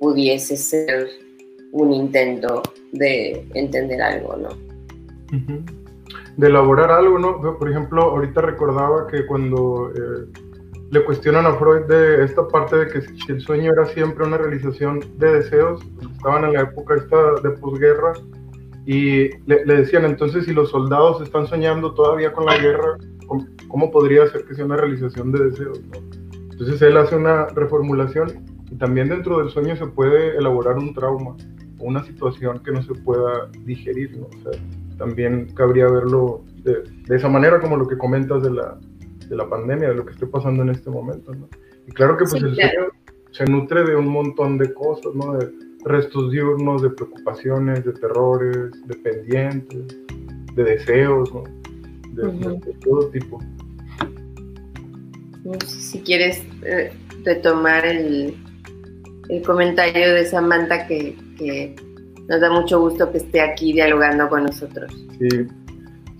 B: pudiese ser un intento de entender algo, ¿no?
C: De elaborar algo, ¿no? Por ejemplo, ahorita recordaba que cuando eh, le cuestionan a Freud de esta parte de que el sueño era siempre una realización de deseos, estaban en la época esta de posguerra, y le, le, decían entonces si los soldados están soñando todavía con la guerra, ¿cómo, cómo podría ser que sea una realización de deseos? ¿no? Entonces él hace una reformulación y también dentro del sueño se puede elaborar un trauma o una situación que no se pueda digerir, ¿no? O sea, también cabría verlo de, de, esa manera como lo que comentas de la, de la pandemia, de lo que esté pasando en este momento. ¿no? Y claro que pues el sueño se nutre de un montón de cosas, ¿no? De restos diurnos, de preocupaciones, de terrores, de pendientes, de deseos, ¿no? de, todo tipo.
B: Si quieres eh, retomar el, el, comentario de Samantha que, que nos da mucho gusto que esté aquí dialogando con nosotros.
C: Sí,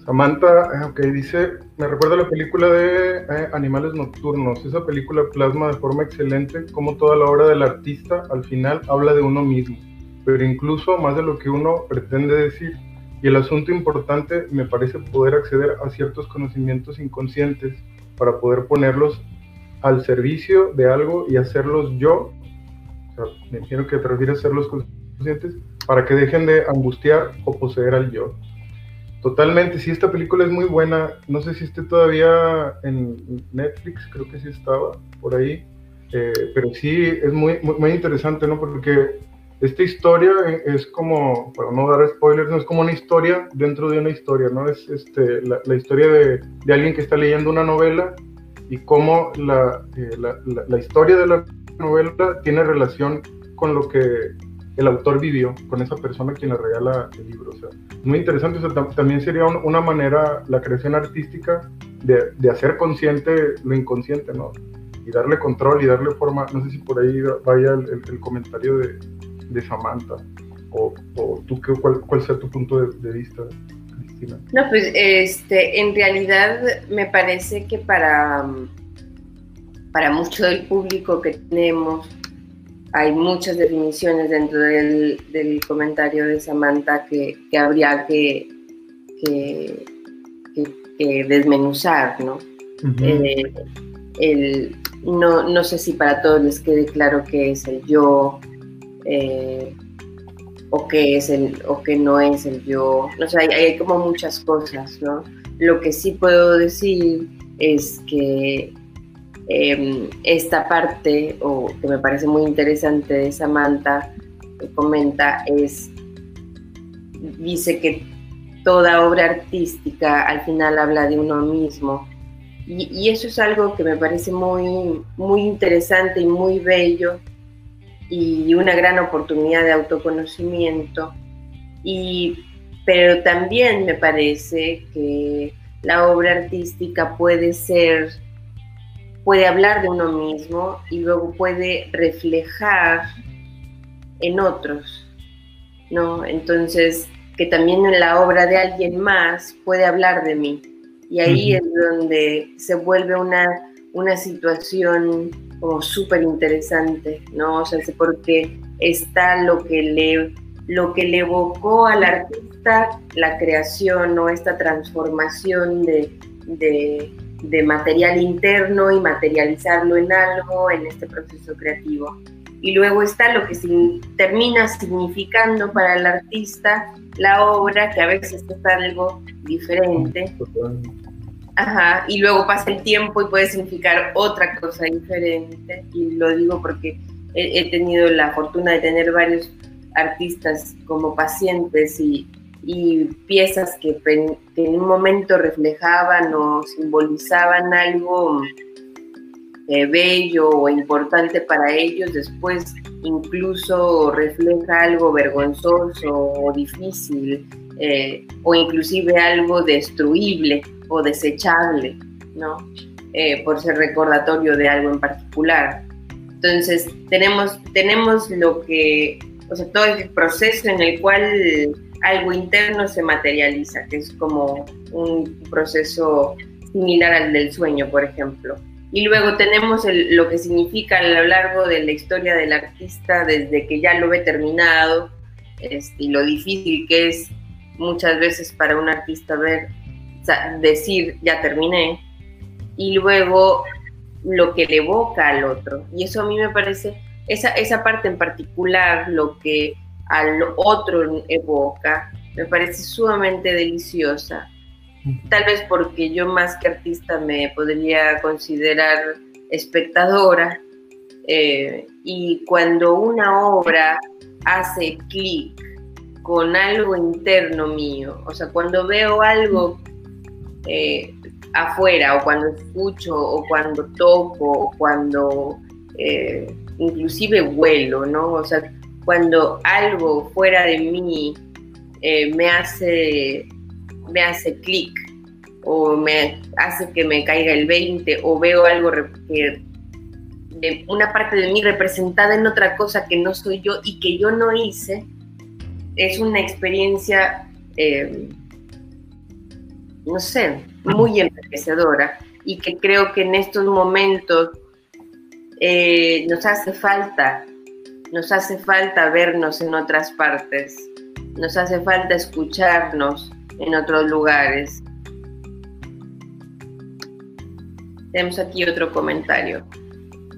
C: Samantha, eh, dice, me recuerda la película de eh, Animales Nocturnos. Esa película plasma de forma excelente cómo toda la obra del artista al final habla de uno mismo, pero incluso más de lo que uno pretende decir. Y el asunto importante me parece poder acceder a ciertos conocimientos inconscientes para poder ponerlos al servicio de algo y hacerlos yo. O sea, me imagino que te refieres a hacerlos conscientes para que dejen de angustiar o poseer al yo. Totalmente, sí, esta película es muy buena. No sé si esté todavía en Netflix, creo que sí estaba por ahí. Eh, pero sí, es muy, muy, interesante, ¿no? Porque esta historia es como, para no dar spoilers, no es como una historia dentro de una historia, ¿no? Es este, la, historia de, de, alguien que está leyendo una novela y cómo la, eh, la, la historia de la novela tiene relación con lo que el autor vivió con esa persona quien le regala el libro. O sea, muy interesante. también sería una manera, la creación artística, de, hacer consciente lo inconsciente, ¿no? Y darle control y darle forma. No sé si por ahí vaya el, comentario de, Samantha. O, o tú, qué, cuál, cuál, sea tu punto de, de vista, Cristina.
B: No, pues este, en realidad me parece que para, para mucho del público que tenemos, hay muchas definiciones dentro del, comentario de Samantha que, habría que, desmenuzar, ¿no? Eh, ¿no? No sé si para todos les quede claro qué es el yo, eh, o qué es el, o qué no es el yo. No sé, hay, hay como muchas cosas, ¿no? Lo que sí puedo decir es que Em, esta parte, o que me parece muy interesante de Samantha, que comenta, es, dice que toda obra artística al final habla de uno mismo. Y, eso es algo que me parece muy, muy interesante y muy bello y una gran oportunidad de autoconocimiento. Y, pero también me parece que la obra artística puede ser puede hablar de uno mismo y luego puede reflejar en otros, ¿no? Entonces, que también en la obra de alguien más puede hablar de mí. Y ahí es donde se vuelve una, una situación como súper interesante, ¿no? O sea, porque está lo que le lo que le evocó al artista la creación o esta transformación de, de material interno y materializarlo en algo en este proceso creativo. Y luego está lo que termina significando para el artista la obra, que a veces es algo diferente. Ajá, y luego pasa el tiempo y puede significar otra cosa diferente. Y lo digo porque he tenido la fortuna de tener varios artistas como pacientes y, y piezas que, en un momento reflejaban o simbolizaban algo eh, bello o importante para ellos, después incluso refleja algo vergonzoso o difícil eh, o inclusive algo destruible o desechable, ¿no? Eh, por ser recordatorio de algo en particular. Entonces, tenemos, tenemos lo que, o sea, todo el proceso en el cual algo interno se materializa, que es como un proceso similar al del sueño, por ejemplo. Y luego tenemos lo que significa a lo largo de la historia del artista desde que ya lo ve terminado este, y lo difícil que es muchas veces para un artista ver, decir ya terminé y luego lo que le evoca al otro. Y eso a mí me parece, esa, esa parte en particular, lo que al otro evoca, me parece sumamente deliciosa. Tal vez porque yo más que artista me podría considerar espectadora eh, y cuando una obra hace clic con algo interno mío, o sea, cuando veo algo eh, afuera o cuando escucho o cuando toco o cuando eh, inclusive vuelo, ¿no? O sea, cuando algo fuera de mí eh, me hace, me hace clic o me hace que me caiga el 20 o veo algo de una parte de mí representada en otra cosa que no soy yo y que yo no hice, es una experiencia, eh, no sé, muy enriquecedora y que creo que en estos momentos eh, nos hace falta, nos hace falta vernos en otras partes, nos hace falta escucharnos en otros lugares. Tenemos aquí otro comentario.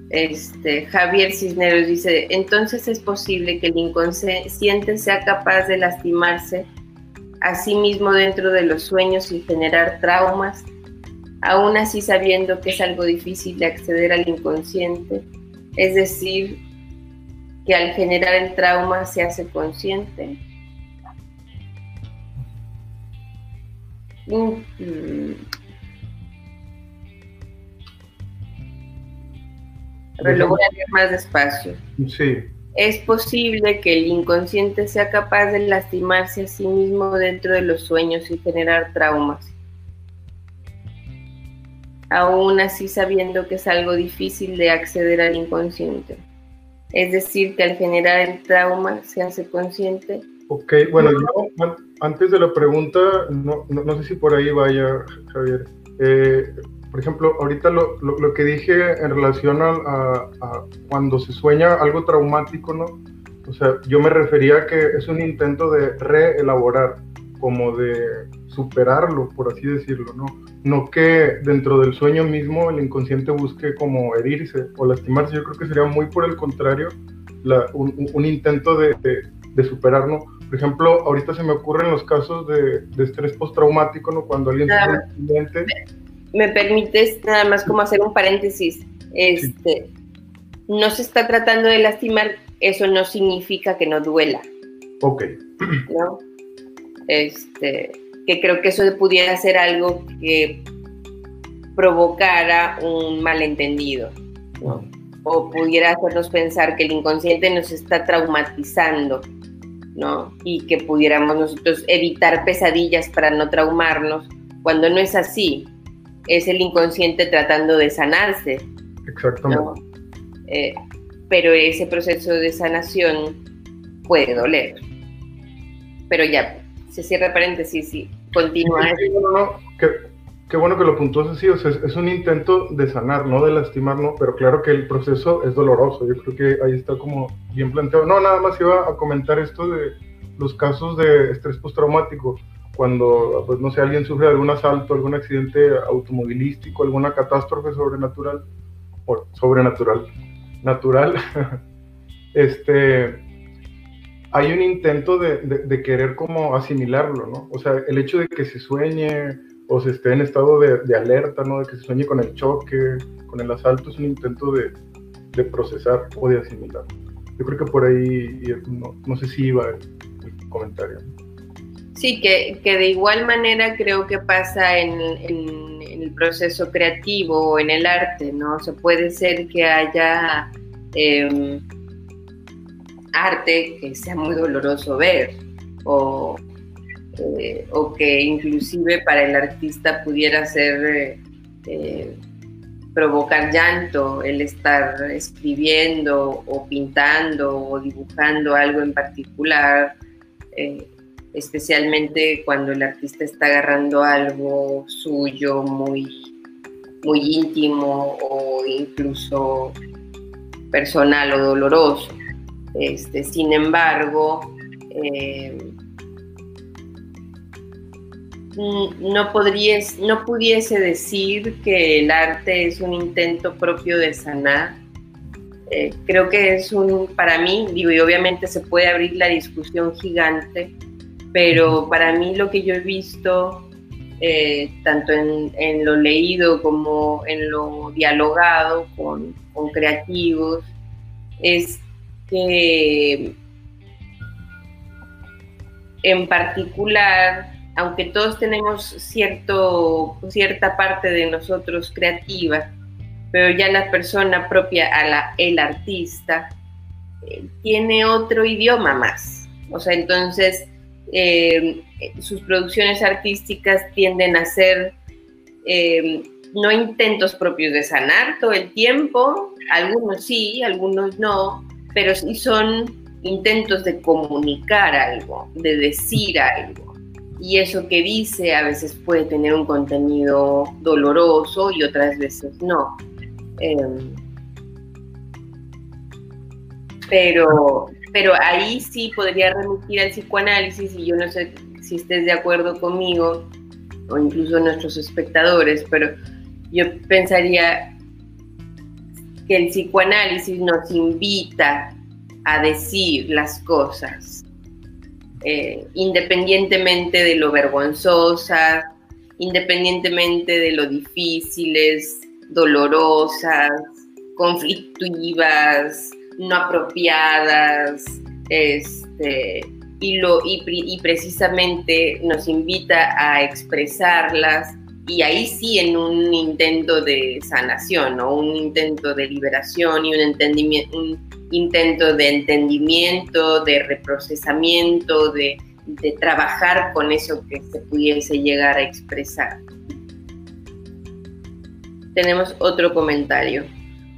B: Este, Javier Cisneros dice, entonces es posible que el inconsciente sea capaz de lastimarse a sí mismo dentro de los sueños y generar traumas, aún así sabiendo que es algo difícil de acceder al inconsciente, es decir, que al generar el trauma se hace consciente. Mm, pero lo voy a leer más despacio.
C: Sí.
B: Es posible que el inconsciente sea capaz de lastimarse a sí mismo dentro de los sueños y generar traumas. Aún así sabiendo que es algo difícil de acceder al inconsciente. Es decir, que al generar el trauma se hace consciente.
C: Ok, bueno, yo antes de la pregunta, no, no, sé si por ahí vaya, Javier. Eh, por ejemplo, ahorita lo, lo, que dije en relación a, cuando se sueña algo traumático, ¿no? O sea, yo me refería a que es un intento de reelaborar, como de superarlo, por así decirlo, ¿no? No que dentro del sueño mismo el inconsciente busque como herirse o lastimarse, yo creo que sería muy por el contrario, un, un, intento de, de, superar, ¿no? Por ejemplo, ahorita se me ocurren los casos de, de estrés postraumático, ¿no? Cuando alguien tiene un accidente
B: me permites nada más como hacer un paréntesis. Este, no se está tratando de lastimar, eso no significa que no duela.
C: Ok.
B: ¿No? Este, que creo que eso pudiera ser algo que provocara un malentendido, ¿no? O pudiera hacernos pensar que el inconsciente nos está traumatizando, ¿no? Y que pudiéramos nosotros evitar pesadillas para no traumarnos, cuando no es así es el inconsciente tratando de sanarse.
C: Exactamente.
B: Eh, pero ese proceso de sanación puede doler. Pero ya, se cierra paréntesis y continúa.
C: qué, bueno que lo puntúas así, es, un intento de sanar, no de lastimar, ¿no? Pero claro que el proceso es doloroso, yo creo que ahí está como bien planteado. No, nada más iba a comentar esto de los casos de estrés postraumático cuando, pues no sé, alguien sufre algún asalto, algún accidente automovilístico, alguna catástrofe sobrenatural, o sobrenatural, natural, este, hay un intento de, de, querer como asimilarlo, ¿no? O sea, el hecho de que se sueñe o se esté en estado de, de, alerta, ¿no? De que se sueñe con el choque, con el asalto, es un intento de, de procesar o de asimilar. Yo creo que por ahí, no, no sé si iba el, el comentario.
B: Sí, que, de igual manera creo que pasa en, el proceso creativo o en el arte, ¿no? O puede ser que haya em, arte que sea muy doloroso ver o, eh, o que inclusive para el artista pudiera ser eh, provocar llanto el estar escribiendo o pintando o dibujando algo en particular. Eh, especialmente cuando el artista está agarrando algo suyo muy, muy íntimo o incluso personal o doloroso. Este, sin embargo, eh, no, podrías, no pudiese decir que el arte es un intento propio de sanar. Eh, creo que es un, para mí, digo, y obviamente se puede abrir la discusión gigante pero para mí lo que yo he visto, eh, tanto en, lo leído como en lo dialogado con, creativos, es que en particular aunque todos tenemos cierto, cierta parte de nosotros creativa, pero ya la persona propia, a la, el artista, eh, tiene otro idioma más. O sea, entonces eh, sus producciones artísticas tienden a ser eh, no intentos propios de sanar todo el tiempo, algunos sí, algunos no, pero sí son intentos de comunicar algo, de decir algo. Y eso que dice a veces puede tener un contenido doloroso y otras veces no. Em, pero, pero ahí sí podría remitir al psicoanálisis y yo no sé si estés de acuerdo conmigo o incluso nuestros espectadores, pero yo pensaría que el psicoanálisis nos invita a decir las cosas, eh, independientemente de lo vergonzosas, independientemente de lo difíciles, dolorosas, conflictivas, no apropiadas, este, y, lo, y precisamente nos invita a expresarlas y ahí sí en un intento de sanación o un intento de liberación y un, entendimiento, un intento de entendimiento, de reprocesamiento, de, de trabajar con eso que se pudiese llegar a expresar. Tenemos otro comentario.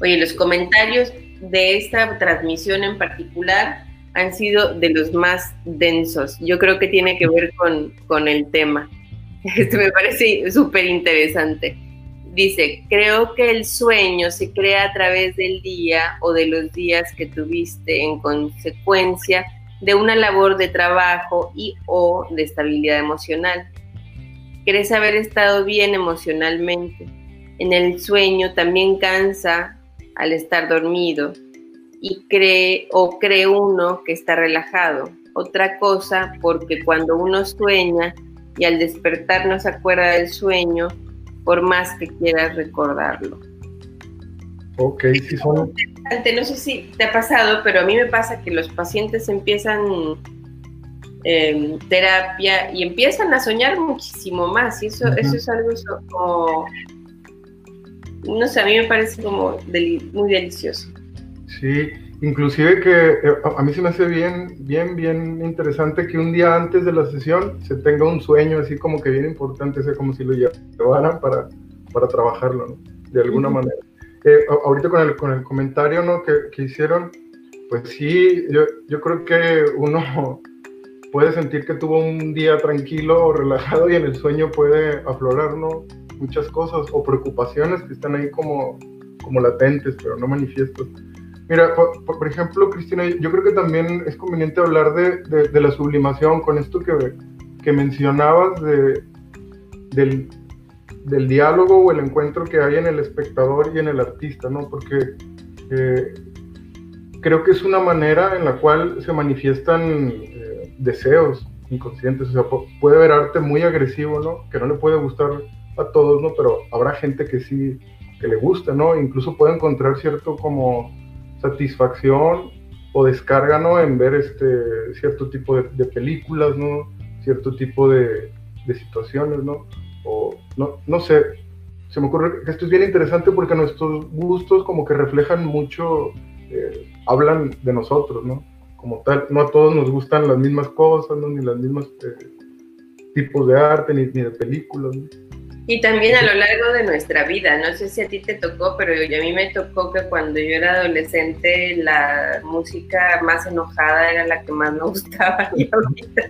B: Oye, los comentarios de esta transmisión en particular han sido de los más densos. Yo creo que tiene que ver con, con el tema. Esto me parece súper interesante. Dice, creo que el sueño se crea a través del día o de los días que tuviste en consecuencia de una labor de trabajo y o de estabilidad emocional. Crees haber estado bien emocionalmente. En el sueño también cansa al estar dormido y cree o cree uno que está relajado. Otra cosa porque cuando uno sueña y al despertar no se acuerda del sueño por más que quieras recordarlo.
C: Ok, sí son...
B: No sé si te ha pasado, pero a mí me pasa que los pacientes empiezan eh, terapia y empiezan a soñar muchísimo más y eso, eso es algo como, no sé, a mí me parece como muy delicioso.
C: Sí, Inclusive que eh, a mí se me hace bien, bien, bien interesante que un día antes de la sesión se tenga un sueño así como que bien importante, sea como si lo llevaran para, para trabajarlo, ¿no? De alguna manera. Eh, ahorita con el, con el comentario, ¿no? Que, que hicieron, pues sí, yo, yo creo que uno puede sentir que tuvo un día tranquilo o relajado y en el sueño puede aflorar, ¿no? Muchas cosas o preocupaciones que están ahí como, como latentes, pero no manifiestas. Mira, por, ejemplo, Cristina, yo creo que también es conveniente hablar de, de, la sublimación con esto que, que mencionabas de, del, del, diálogo o el encuentro que hay en el espectador y en el artista, ¿no? Porque eh, creo que es una manera en la cual se manifiestan eh, deseos inconscientes, o sea, puede haber arte muy agresivo, ¿no? Que no le puede gustar a todos, ¿no? Pero habrá gente que sí, que le gusta, ¿no? Incluso puede encontrar cierto como satisfacción o descarga ¿no? en ver este cierto tipo de, películas, ¿no? cierto tipo de, situaciones, ¿no? O no, no sé, se me ocurre que esto es bien interesante porque nuestros gustos como que reflejan mucho, eh, hablan de nosotros, ¿no? Como tal, no a todos nos gustan las mismas cosas, ¿no? Ni los mismos eh, tipos de arte, ni, ni de películas.
B: Y también a lo largo de nuestra vida, no sé si a ti te tocó, pero a mí me tocó que cuando yo era adolescente la música más enojada era la que más me gustaba y ahorita,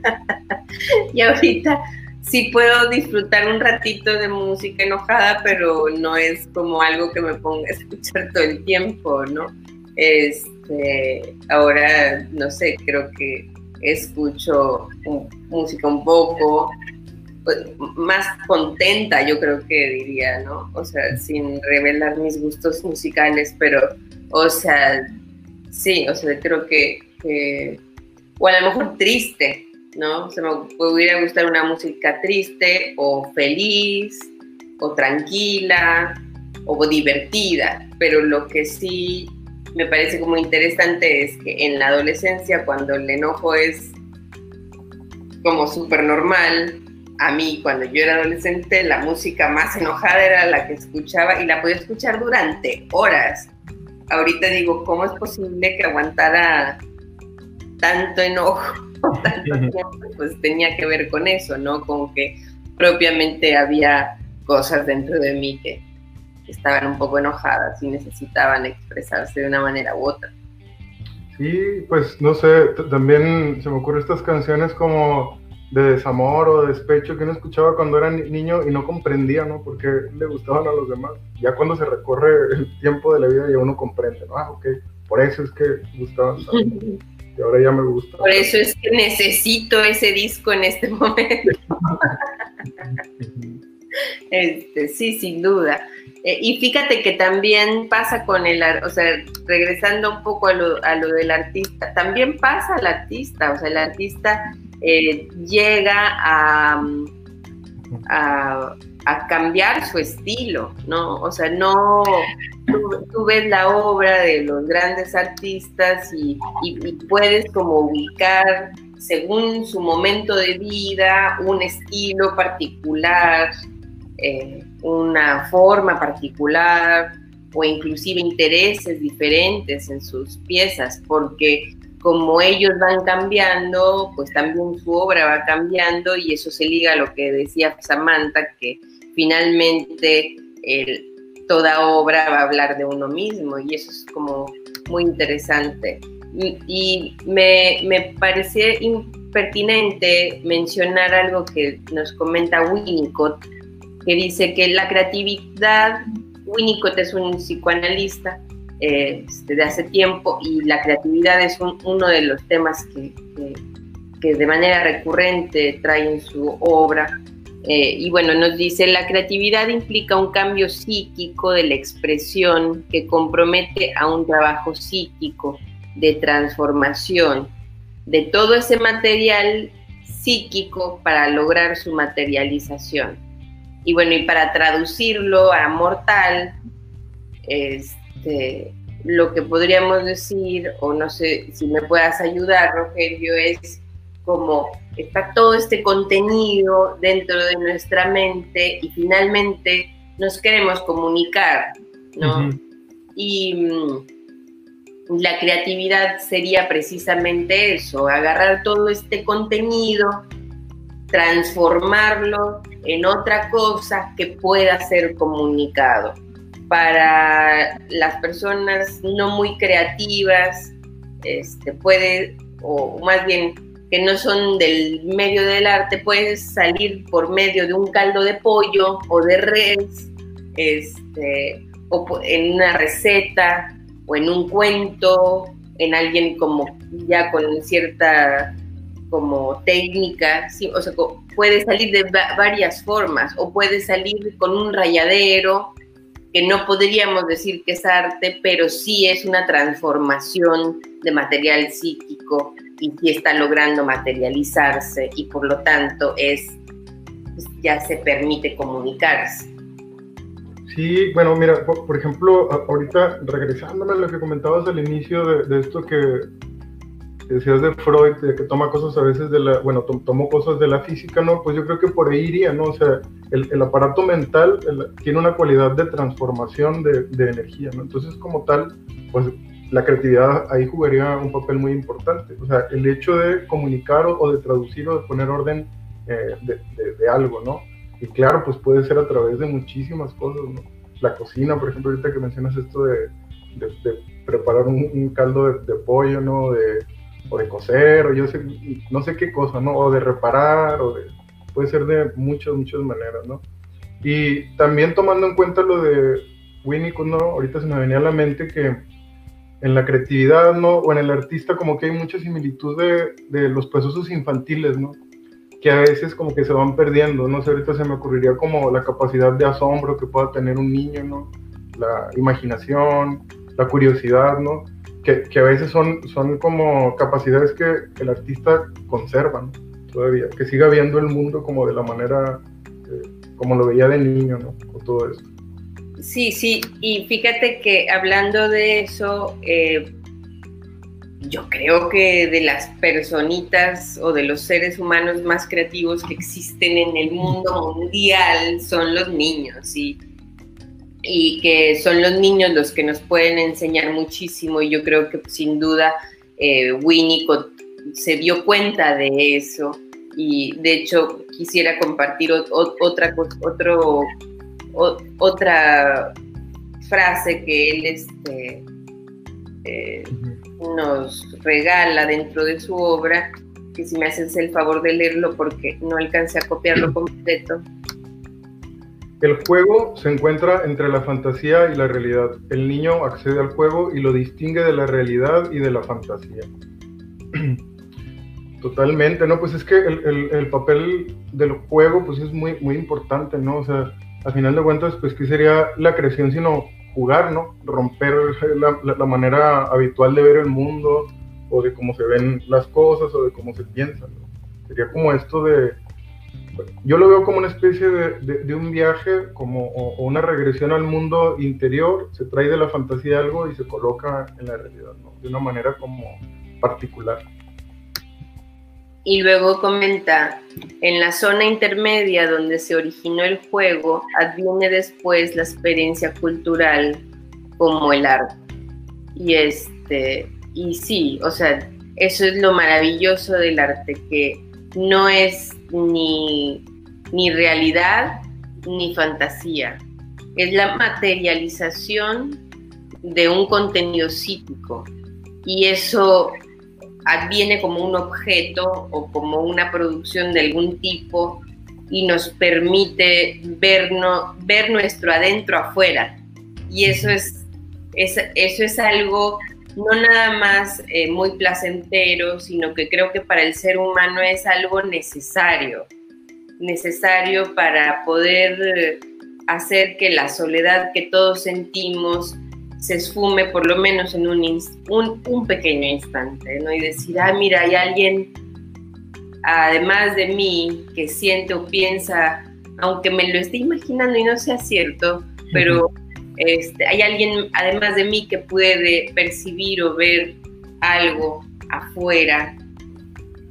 B: y ahorita sí puedo disfrutar un ratito de música enojada, pero no es como algo que me ponga a escuchar todo el tiempo, ¿no? Este, ahora, no sé, creo que escucho música un poco, pues, más contenta, yo creo que diría, ¿no? O sea, sin revelar mis gustos musicales, pero, o sea, sí, o sea, creo que, o a lo mejor triste, ¿no? O sea, me pudiera gustar una música triste o feliz o tranquila o divertida, pero lo que sí me parece como interesante es que en la adolescencia, cuando el enojo es como súper normal, a mí cuando yo era adolescente la música más enojada era la que escuchaba y la podía escuchar durante horas. Ahorita digo, ¿cómo es posible que aguantara tanto enojo, tanto tiempo? Pues tenía que ver con eso, ¿no? Como que propiamente había cosas dentro de mí que estaban un poco enojadas y necesitaban expresarse de una manera u otra.
C: Sí, pues no sé, también se me ocurren estas canciones como de desamor o de despecho que uno escuchaba cuando era niño y no comprendía, ¿no? Porque le gustaban a los demás. Ya cuando se recorre el tiempo de la vida ya uno comprende, ¿no? Ah, ok, por eso es que gustaban y ahora ya me gusta.
B: Por eso es que necesito ese disco en este momento. este, sí, sin duda. Eh, y fíjate que también pasa con el, o sea, regresando un poco a lo, a lo del artista, también pasa al artista, o sea, el artista eh, llega a, a, cambiar su estilo, ¿no? O sea, no, tú, ves la obra de los grandes artistas y, puedes como ubicar según su momento de vida un estilo particular, eh, una forma particular o inclusive intereses diferentes en sus piezas, porque como ellos van cambiando, pues también su obra va cambiando y eso se liga a lo que decía Samantha, que finalmente toda obra va a hablar de uno mismo y eso es como muy interesante. Y, me, me pareció impertinente mencionar algo que nos comenta Winnicott, que dice que la creatividad, Winnicott es un psicoanalista, eh, desde hace tiempo y la creatividad es uno de los temas que, que, de manera recurrente trae en su obra. Eh, y bueno, nos dice, la creatividad implica un cambio psíquico de la expresión que compromete a un trabajo psíquico de transformación de todo ese material psíquico para lograr su materialización. Y bueno, y para traducirlo a mortal, es, este, lo que podríamos decir, o no sé si me puedas ayudar, Rogelio, es como está todo este contenido dentro de nuestra mente y finalmente nos queremos comunicar, ¿no? Y mm, la creatividad sería precisamente eso, agarrar todo este contenido, transformarlo en otra cosa que pueda ser comunicado para las personas no muy creativas, este, puede, o más bien que no son del medio del arte, puede salir por medio de un caldo de pollo o de res, este, o en una receta, o en un cuento, en alguien como ya con cierta como técnica, o sea, puede salir de varias formas, o puede salir con un rayadero, que no podríamos decir que es arte, pero sí es una transformación de material psíquico y sí está logrando materializarse y por lo tanto es pues, ya se permite comunicarse.
C: Sí, bueno, mira, por, ejemplo, ahorita regresándome a lo que comentabas al inicio de, de esto que decías de Freud, que toma cosas a veces de la, bueno, tomó cosas de la física, ¿no? Pues yo creo que por ahí iría, ¿no? O sea, el, aparato mental tiene una cualidad de transformación de, energía, ¿no? Entonces, como tal, pues la creatividad ahí jugaría un papel muy importante. O sea, el hecho de comunicar o, de traducir o de poner orden eh, de, de, algo, ¿no? Y claro, pues puede ser a través de muchísimas cosas, ¿no? La cocina, por ejemplo, ahorita que mencionas esto de, preparar un, un caldo de, pollo, ¿no? De, o de coser, o yo sé, no sé qué cosa, ¿no? O de reparar, o de, puede ser de muchas, muchas maneras, ¿no? Y también tomando en cuenta lo de Winnicott, ¿no? Ahorita se me venía a la mente que en la creatividad, ¿no? O en el artista como que hay mucha similitud de, de los procesos infantiles, ¿no? Que a veces como que se van perdiendo, no sé, ahorita se me ocurriría como la capacidad de asombro que pueda tener un niño, ¿no? La imaginación, la curiosidad, ¿no? Que, a veces son, son como capacidades que, el artista conserva todavía, que siga viendo el mundo como de la manera eh, como lo veía de niño, ¿no? Con todo eso.
B: Sí, sí, y fíjate que hablando de eso, eh, yo creo que de las personitas o de los seres humanos más creativos que existen en el mundo mundial son los niños y, y que son los niños los que nos pueden enseñar muchísimo y yo creo que sin duda eh, Winnicott se dio cuenta de eso y de hecho quisiera compartir otra, otro, otra frase que él este, eh, nos regala dentro de su obra, que si me haces el favor de leerlo porque no alcancé a copiarlo completo.
C: El juego se encuentra entre la fantasía y la realidad. El niño accede al juego y lo distingue de la realidad y de la fantasía. Totalmente, ¿no? Pues es que el, el, papel del juego pues es muy, muy importante, ¿no? O sea, al final de cuentas, pues ¿qué sería la creación sino jugar, ¿no? Romper la, la, manera habitual de ver el mundo o de cómo se ven las cosas o de cómo se piensan. Sería como esto de... Yo lo veo como una especie de, un viaje, como o, una regresión al mundo interior, se trae de la fantasía algo y se coloca en la realidad. De una manera como particular.
B: Y luego comenta, en la zona intermedia donde se originó el juego, adviene después la experiencia cultural como el arte. Y este, y sí, o sea, eso es lo maravilloso del arte, que no es ni, ni realidad ni fantasía. Es la materialización de un contenido psíquico. Y eso adviene como un objeto o como una producción de algún tipo y nos permite vernos, ver nuestro adentro afuera. Y eso es, eso es algo no nada más eh, muy placentero, sino que creo que para el ser humano es algo necesario, necesario para poder hacer que la soledad que todos sentimos se esfume por lo menos en un, un, pequeño instante, ¿no? Y decir, ah, mira, hay alguien, además de mí, que siente o piensa, aunque me lo esté imaginando y no sea cierto, pero este, hay alguien, además de mí, que puede percibir o ver algo afuera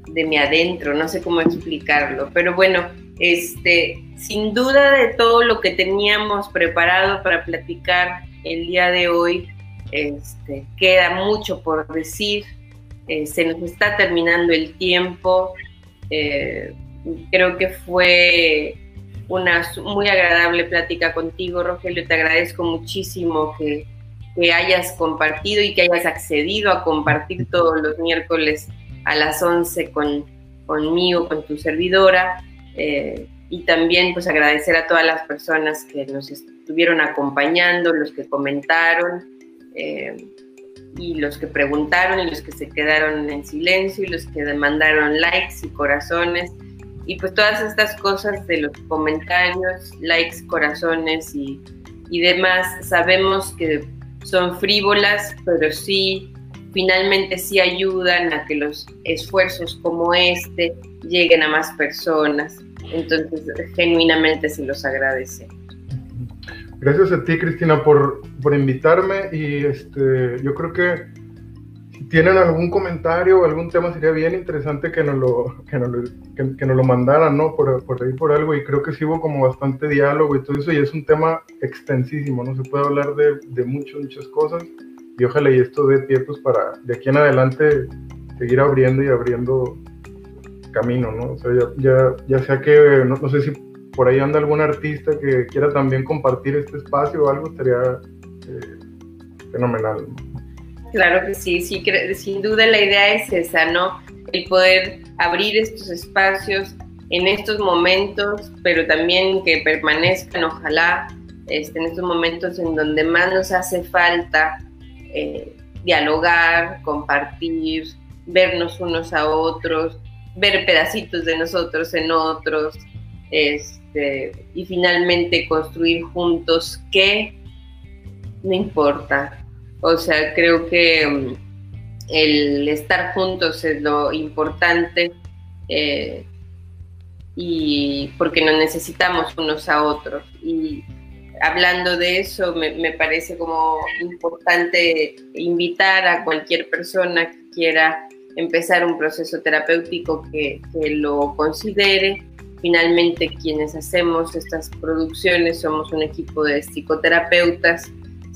B: de mi adentro, no sé cómo explicarlo, pero bueno, este, sin duda de todo lo que teníamos preparado para platicar el día de hoy este, queda mucho por decir, eh, se nos está terminando el tiempo, eh, creo que fue una muy agradable plática contigo, Rogelio, te agradezco muchísimo que, hayas compartido y que hayas accedido a compartir todos los miércoles a las 11 con, conmigo, con tu servidora. Eh, y también pues agradecer a todas las personas que nos estuvieron acompañando, los que comentaron eh, y los que preguntaron y los que se quedaron en silencio y los que mandaron likes y corazones y pues todas estas cosas de los comentarios, likes, corazones y, y demás, sabemos que son frívolas, pero sí, finalmente sí ayudan a que los esfuerzos como este lleguen a más personas. Entonces, genuinamente se los agradece.
C: Gracias a ti, Cristina, por, por invitarme y este, yo creo que tienen algún comentario o algún tema sería bien interesante que nos lo, que nos lo, que, nos lo mandaran, ¿no? Por, por ahí por algo y creo que sí hubo como bastante diálogo y todo eso y es un tema extensísimo, ¿no? Se puede hablar de, de muchas, muchas cosas y ojalá y esto dé pie pues para de aquí en adelante seguir abriendo y abriendo camino, ¿no? O sea, ya, ya, sea que, no, sé si por ahí anda algún artista que quiera también compartir este espacio o algo, estaría eh, fenomenal.
B: Claro que sí, sí, sin duda la idea es esa, ¿no? El poder abrir estos espacios en estos momentos, pero también que permanezcan, ojalá, este, en estos momentos en donde más nos hace falta eh, dialogar, compartir, vernos unos a otros, ver pedacitos de nosotros en otros, este, y finalmente construir juntos que no importa. O sea, creo que mm, el estar juntos es lo importante eh, y porque nos necesitamos unos a otros. Y hablando de eso, me, me parece como importante invitar a cualquier persona que quiera empezar un proceso terapéutico que, que lo considere. Finalmente, quienes hacemos estas producciones somos un equipo de psicoterapeutas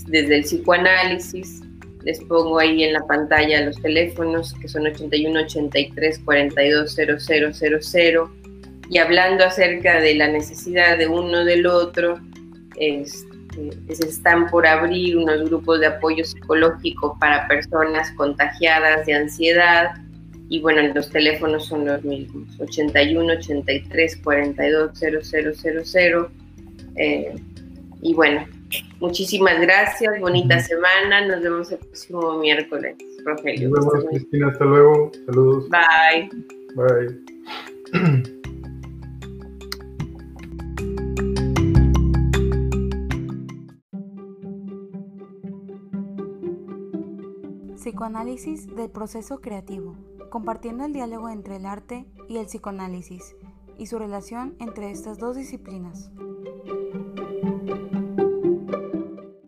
B: desde el psicoanálisis. Les pongo ahí en la pantalla los teléfonos que son 81 83 42 0000 y hablando acerca de la necesidad de uno del otro, este, se están por abrir unos grupos de apoyo psicológico para personas contagiadas de ansiedad. Y bueno, los teléfonos son los mismos, 81 83 42 0000. y bueno, muchísimas gracias, bonita semana, nos vemos el próximo miércoles,
C: Rogelio. Nos vemos, Cristina, hasta luego, saludos.
B: Bye.
C: Bye.
A: Psicoanálisis del proceso creativo, compartiendo el diálogo entre el arte y el psicoanálisis y su relación entre estas dos disciplinas.